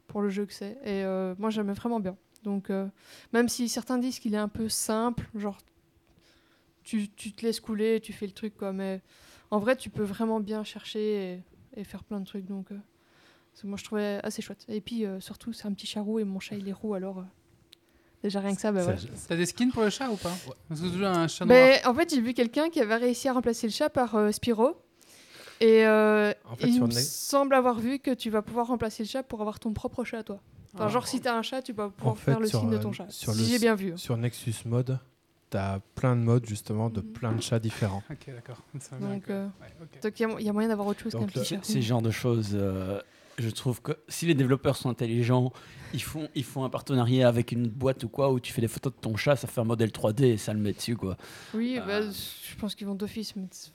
pour le jeu que c'est. Et moi j'aimais vraiment bien. Donc même si certains disent qu'il est un peu simple, genre tu, tu te laisses couler, tu fais le truc quoi, mais en vrai tu peux vraiment bien chercher et, faire plein de trucs. Donc moi je trouvais assez chouette. Et puis surtout c'est un petit chat roux et mon chat il est roux alors déjà rien que ça, bah, Ça, voilà. je- T'as des skins pour le chat ou pas? Parce que tu as un chat noir. Mais en fait j'ai vu quelqu'un qui avait réussi à remplacer le chat par euh, Spyro. Et euh, En fait, il me semble avoir vu que tu vas pouvoir remplacer le chat pour avoir ton propre chat à toi. Enfin, Ah. genre si t'as un chat, tu vas pouvoir En fait, faire le signe de euh, ton chat. sur si j'ai bien vu. Sur Nexus Mode, t'as plein de modes justement de Mhm. plein de chats différents. Ok, d'accord. Donc, euh, Ouais. Donc il y y, a moyen d'avoir autre chose qu'un petit chat. Ces genres de choses, euh, je trouve que si les développeurs sont intelligents, ils font, ils font un partenariat avec une boîte ou quoi où tu fais des photos de ton chat, ça fait un modèle 3D et ça le met dessus quoi. Oui, Ah. bah, je pense qu'ils vont d'office.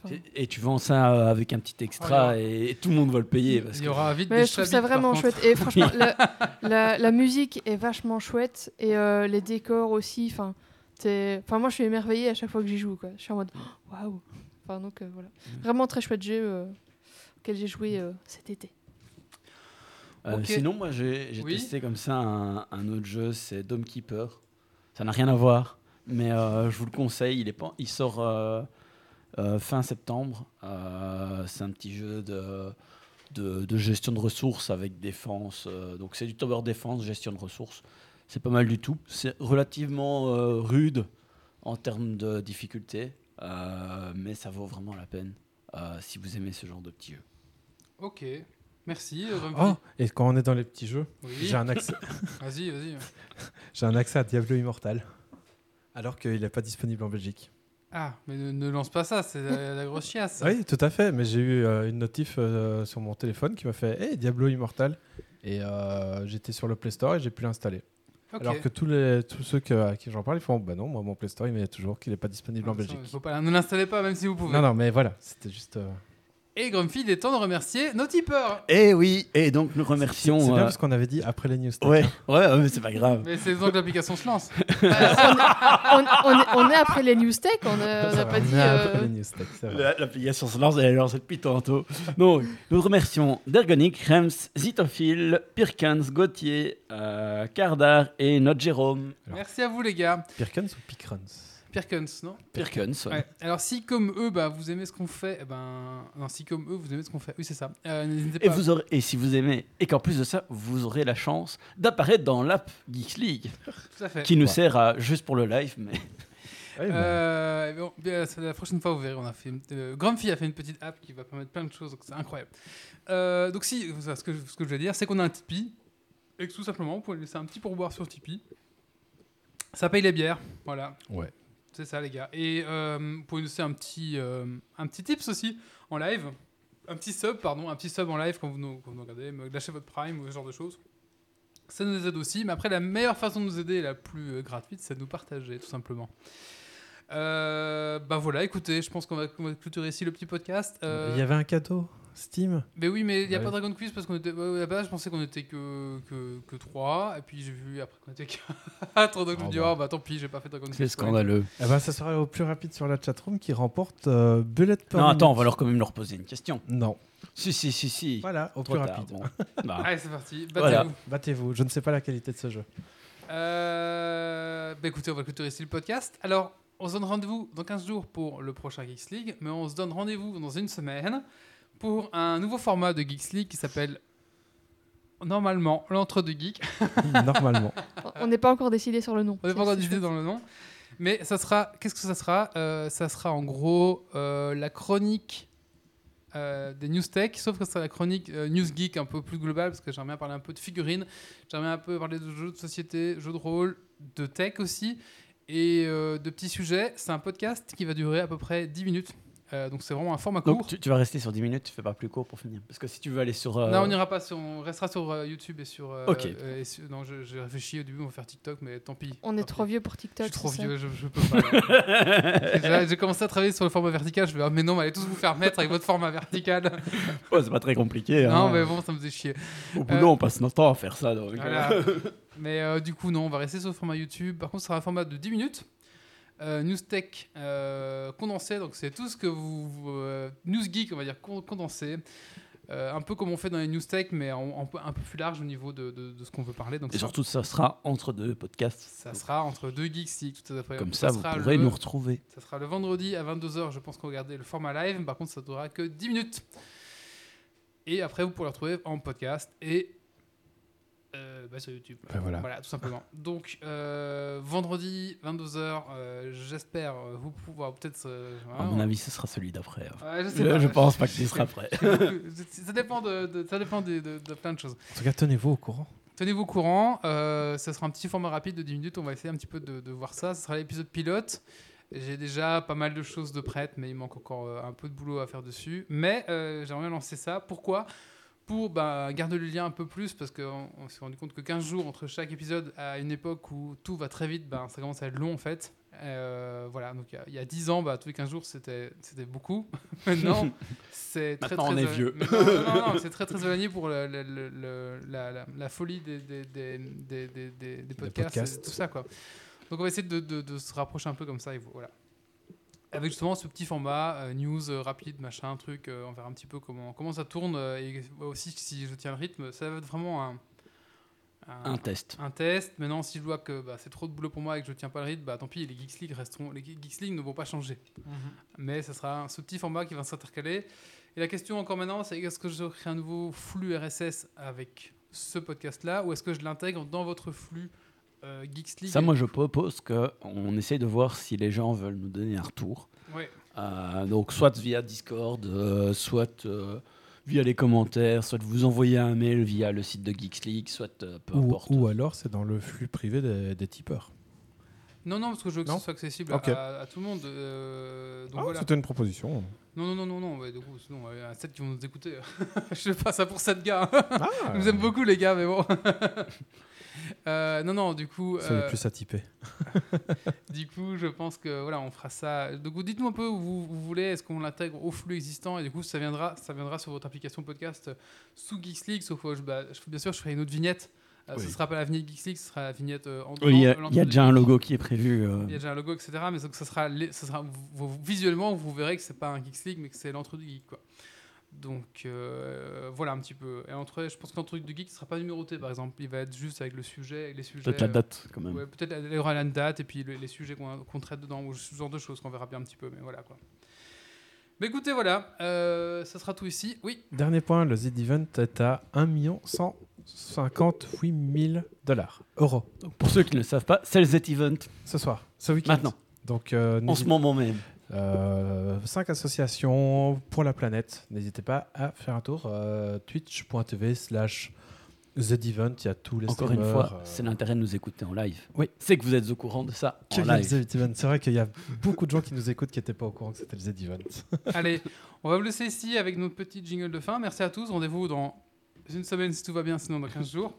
Et, et tu vends ça euh, avec un petit extra et, tout le monde va le payer. Parce Il y que- aura vite Mais des je trouve ça vraiment chouette. Et franchement, <laughs> la, la- la musique est vachement chouette. Et euh, les décors aussi. Enfin, t'es- enfin, moi, je suis émerveillée à chaque fois que j'y joue. Quoi. Je suis en mode <gasps> waouh. Enfin, donc euh, voilà. Mm. Vraiment très chouette jeu euh, auquel j'ai joué euh, cet été. Euh. Sinon, moi j'ai Oui. testé comme ça un, un autre jeu, c'est Dome Keeper. Ça n'a rien à voir, mais euh, je vous le conseille. Il, est pas, il sort euh, fin septembre. C'est un petit jeu de, de, de gestion de ressources avec défense. donc c'est du tower défense, gestion de ressources. C'est pas mal du tout. C'est relativement rude en termes de difficulté, mais ça vaut vraiment la peine si vous aimez ce genre de petits jeux. Ok. Merci. euh. Oh, et quand on est dans les petits jeux, oui. j'ai un accès, <laughs> Vas-y, vas-y. j'ai un accès à Diablo Immortal, alors qu'il n'est pas disponible en Belgique. Ah, mais ne, ne lance pas ça, c'est la, la grosse chiasse. Oui, tout à fait, mais j'ai eu euh, une notif euh, sur mon téléphone qui m'a fait Hey, Diablo Immortal Et euh, j'étais sur le Play Store et j'ai pu l'installer. Alors que tous, les, tous ceux que, à qui j'en parle, ils font Bah non, moi mon Play Store il met toujours qu'il n'est pas disponible en Ah, ça, Belgique. faut pas, ne l'installez pas, même si vous pouvez. Non, non, mais voilà, c'était juste. euh, Et Grumpy, il est temps de remercier nos tipeurs. Et oui, et donc nous remercions. C'est bien euh, parce qu'on avait dit après les news. tech, Ouais, ouais, ouais, mais c'est pas grave. Mais c'est donc que l'application se lance. Euh, on, est, on- on est- on est après les news tech. On n'a Ça va, pas on dit. est euh, après les news tech, c'est vrai. La- L'application se lance, elle est lancée depuis tantôt. Donc, nous remercions Dergonic, Rems, Zitophile, Pirkans, Gauthier, euh, Kardar et notre Jérôme. Alors. Merci à vous, les gars. Pirkens ou Pickrons Pirkens, non Pirkans, ouais. Ouais. Alors, si comme eux, bah, vous aimez ce qu'on fait, eh ben. Non, si comme eux, vous aimez ce qu'on fait. Oui, c'est ça. Euh, Et, vous aurez, et si vous aimez, et qu'en plus de ça, vous aurez la chance d'apparaître dans l'app Geeks League, <laughs> Tout à fait. qui nous Ouais. sert à, juste pour le live, mais <laughs> Ouais, bah, Euh, bon, la prochaine fois, vous verrez, on a fait. Une, euh, Grumpy a fait une petite app qui va permettre plein de choses, donc c'est incroyable. Euh, donc, si, ça, ce que, ce que je veux dire, c'est qu'on a un Tipeee, et que tout simplement, vous pouvez laisser un petit pourboire sur Tipeee. Ça paye les bières, voilà. Ouais. C'est ça, les gars. Et euh, pouvez nous un petit, euh, un petit tips aussi en live. Un petit sub, pardon, un petit sub en live quand vous nous, quand vous nous regardez, lâchez votre prime ou ce genre de choses. Ça nous aide aussi. Mais après, la meilleure façon de nous aider, la plus euh, gratuite, c'est de nous partager, tout simplement. Euh, bah voilà, écoutez, je pense qu'on va, va clôturer ici le petit podcast. Euh, Il y avait un cadeau? Steam Mais oui, mais il n'y a Ouais. pas Dragon Quiz parce qu'on était. ouais, à la base, je pensais qu'on était que, que, que 3. Et puis j'ai vu après qu'on était 4. Donc je me Oh dis, bah. oh bah tant pis, j'ai pas fait Dragon Quiz. C'est scandaleux. eh ben, Ça sera au plus rapide sur la chatroom qui remporte euh, Bullet per Non, minute. attends, on va leur quand même leur poser une question. Non. Si, si, si, si. Voilà, au Trop plus tard, rapide. bon. <laughs> Bah, Allez, c'est parti. Voilà. Battez-vous. Battez-vous. Je ne sais pas la qualité de ce jeu. Euh, bah écoutez, on va clôturer ici le podcast. Alors, on se donne rendez-vous dans 15 jours pour le prochain Geeks League, mais on se donne rendez-vous dans une semaine pour un nouveau format de Geeks League qui s'appelle normalement l'entre-deux geeks. <laughs> Normalement. On n'est pas encore décidé sur le nom. On n'a pas C'est- encore c'est décidé dans le nom. Mais ça sera. Qu'est-ce que ça sera? Euh, Ça sera en gros euh, la chronique euh, des news tech, sauf que ce sera la chronique euh, news geek un peu plus globale, parce que j'aimerais bien parler un peu de figurines, j'aimerais bien un peu parler de jeux de société, jeux de rôle, de tech aussi, et euh, de petits sujets. C'est un podcast qui va durer à peu près 10 minutes. Euh, donc c'est vraiment un format court. Donc tu, tu vas rester sur 10 minutes, tu fais pas plus court pour finir. Parce que si tu veux aller sur. euh, Non, on n'ira pas sur, on restera sur euh, YouTube et sur. euh, Ok. euh, et sur- non, je- j'ai réfléchi au début, on va faire TikTok, mais tant pis. On est trop pis. vieux pour Je TikTok. suis trop vieux, je, je peux pas. <laughs> J'ai- commencé à travailler sur le format vertical. Je vais, ah, mais non, mais allez tous vous faire mettre avec votre format vertical. <laughs> Ouais, c'est pas très compliqué. hein. non, mais bon, ça me faisait chier. Au boulot, on passe notre temps à faire ça. Donc, Voilà. mais euh, du coup, non, on va rester sur le format YouTube. Par contre, ce sera un format de 10 minutes. Euh, news Tech euh, condensé, donc c'est tout ce que vous. vous, euh, news Geek, on va dire con- condensé. Euh, un peu comme on fait dans les news tech, mais en, en peu- un peu plus large au niveau de, de- de ce qu'on veut parler. Donc Et surtout, ça sera entre deux podcasts. ça sera entre deux geeks Geek, tout à fait. Comme ça, vous pourrez le- nous retrouver. Ça sera le vendredi à 22h, je pense qu'on va garder le format live. Par contre, ça ne durera que 10 minutes. Et après, vous pourrez le retrouver en podcast et euh, bah, sur YouTube. Ben voilà. tout simplement. Donc, euh, vendredi, 22h, j'espère euh, vous pouvoir peut-être. euh, À voilà, mon on- avis, ce sera celui d'après. hein. Je sais Je, pas. je pense pas que tu seras prêt. ça dépend, de, de- ça dépend de, de- de plein de choses. En tout cas, tenez-vous au courant. Tenez-vous au courant. euh, ça sera un petit format rapide de 10 minutes. On va essayer un petit peu de, de voir ça. Ce sera l'épisode pilote. J'ai déjà pas mal de choses de prêtes, mais il manque encore euh, un peu de boulot à faire dessus. Mais euh, j'aimerais bien lancer ça. Pourquoi? Pour bah, garder le lien un peu plus, parce qu'on on s'est rendu compte que 15 jours entre chaque épisode, à une époque où tout va très vite, ben, ça commence à être long en fait. Euh, voilà, donc il y a- il y, a 10 ans, bah, tous les 15 jours, c'était beaucoup. <laughs> Maintenant, c'est très Maintenant, très on est vieux. Mais <laughs> Non, non, non, non, c'est très très <laughs> éloigné pour le- le- le- le- la, la- la folie des, des, des, des, des- des- des podcasts, podcasts. et tout ça quoi. Donc on va essayer de, de- de se rapprocher un peu comme ça et voilà. Avec justement ce petit format, euh, news euh, rapide, machin, truc, euh, on verra un petit peu comment, comment ça tourne euh, et aussi si je tiens le rythme, ça va être vraiment un, un, Un test. un test. Maintenant, si je vois que bah, c'est trop de boulot pour moi et que je tiens pas le rythme, bah tant pis, les Geeks League resteront, les Geeks League ne vont pas changer. Mais ça sera un- ce petit format qui va s'intercaler. Et la question encore maintenant, c'est est-ce que je crée un nouveau flux RSS avec ce podcast-là ou est-ce que je l'intègre dans votre flux euh, Geeks League Ça, moi, je propose qu'on essaye de voir si les gens veulent nous donner un retour. Ouais. Euh, donc, soit via Discord, euh, soit euh, via les commentaires, soit vous envoyer un mail via le site de Geeks League, soit euh, peu Ou, importe. ou alors, c'est dans le flux privé des, des tipeurs. Non, non, parce que je veux que Non ce soit accessible à, à tout le monde. euh, donc Ah, voilà. C'était une proposition. Non, non, non, non, non. ouais, du coup, sinon, il y a 7 qui vont nous écouter. <laughs> je fais pas ça pour 7 gars. Ah, Je vous aime beaucoup, les gars, mais bon. <laughs> Euh, non, non, du coup. C'est euh, les plus à typer. <laughs> Du coup, je pense que voilà, on fera ça. Donc, vous dites-nous un peu où vous, vous voulez. Est-ce qu'on l'intègre au flux existant et du coup, ça viendra, ça viendra sur votre application podcast euh, sous Geeks League. Sauf que je, bah, je- bien sûr, je ferai une autre vignette. Euh, Oui. Ce sera pas la vignette Geeks League, ce sera la vignette euh, en Oui, il y a, y déjà un geeks. logo qui est prévu. euh. Il y a déjà un logo, etc. Mais donc, ça sera, les- ça sera vous- vous- visuellement, vous verrez que c'est pas un Geeks League, mais que c'est l'entre-deux geek, quoi. Donc euh, voilà un petit peu. Et entre, je pense que l'entre-deux de geek ne sera pas numéroté, par exemple. Il va être juste avec le sujet, avec les sujets. Peut-être la date, quand même. Ouais, peut-être il y aura la date et puis le- les sujets qu'on traite dedans, ou ce genre de choses qu'on verra bien un petit peu, mais voilà quoi. Mais écoutez, voilà, euh, ça sera tout ici. Oui, Dernier point, le Z-Event est à 1 158 000 dollars. Euros. Donc, pour ceux qui ne le savent pas, c'est le Z-Event. Ce soir, ce week-end. Maintenant, Donc, euh, en ce moment même. Euh, cinq associations pour la planète. N'hésitez pas à faire un tour. euh, Twitch.tv slash TheEvent. Il y a tous les Encore une fois, euh, c'est l'intérêt de nous écouter en live. Oui. C'est que vous êtes au courant de ça en live. Event. C'est vrai qu'il y a beaucoup de gens qui nous écoutent qui n'étaient pas au courant que c'était le <laughs> allez, on va vous laisser ici avec notre petit jingle de fin. Merci à tous. Rendez-vous dans une semaine si tout va bien, sinon dans 15 jours.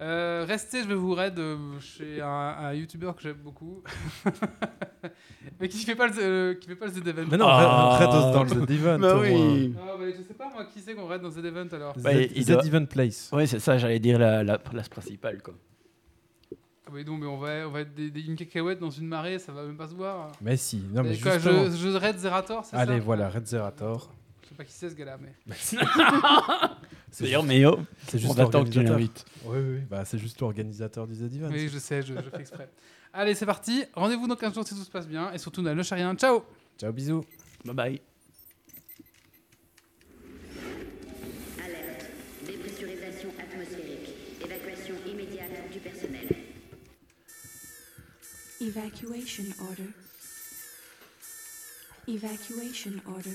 Euh, restez, je vais vous raid euh, chez un, un youtubeur que j'aime beaucoup. <laughs> Mais qui fait pas le, euh, qui fait pas le The Event. Mais non, Ah. Red dans le Z Event. Bah oui. Ah, bah, je sais pas moi qui c'est qu'on raid dans The Event alors. Bah, il Z doit- Event Place. Oui, c'est ça, j'allais dire la, la place principale. Quoi. Ah, oui, non, mais on va, on va être des, des- une cacahuète dans une marée, ça va même pas se voir. Mais si, non mais quoi, justement. je, je raid Zerator, c'est ça? Allez, voilà, Red Zerator. Je sais pas qui c'est ce gars-là, mais. <laughs> <laughs> C'est D'ailleurs, oh, c'est juste attend que tu l'organisateur. l'invites. Oui, oui, bah, c'est juste l'organisateur du Z Event. Oui, je sais, je, je fais exprès. Allez, c'est parti. Rendez-vous dans 15 jours si tout se passe bien. Et surtout, ne lâchez rien. Ciao Ciao, bisous. Bye bye. Alerte. Dépressurisation atmosphérique. Évacuation immédiate du personnel. Evacuation order. Evacuation order.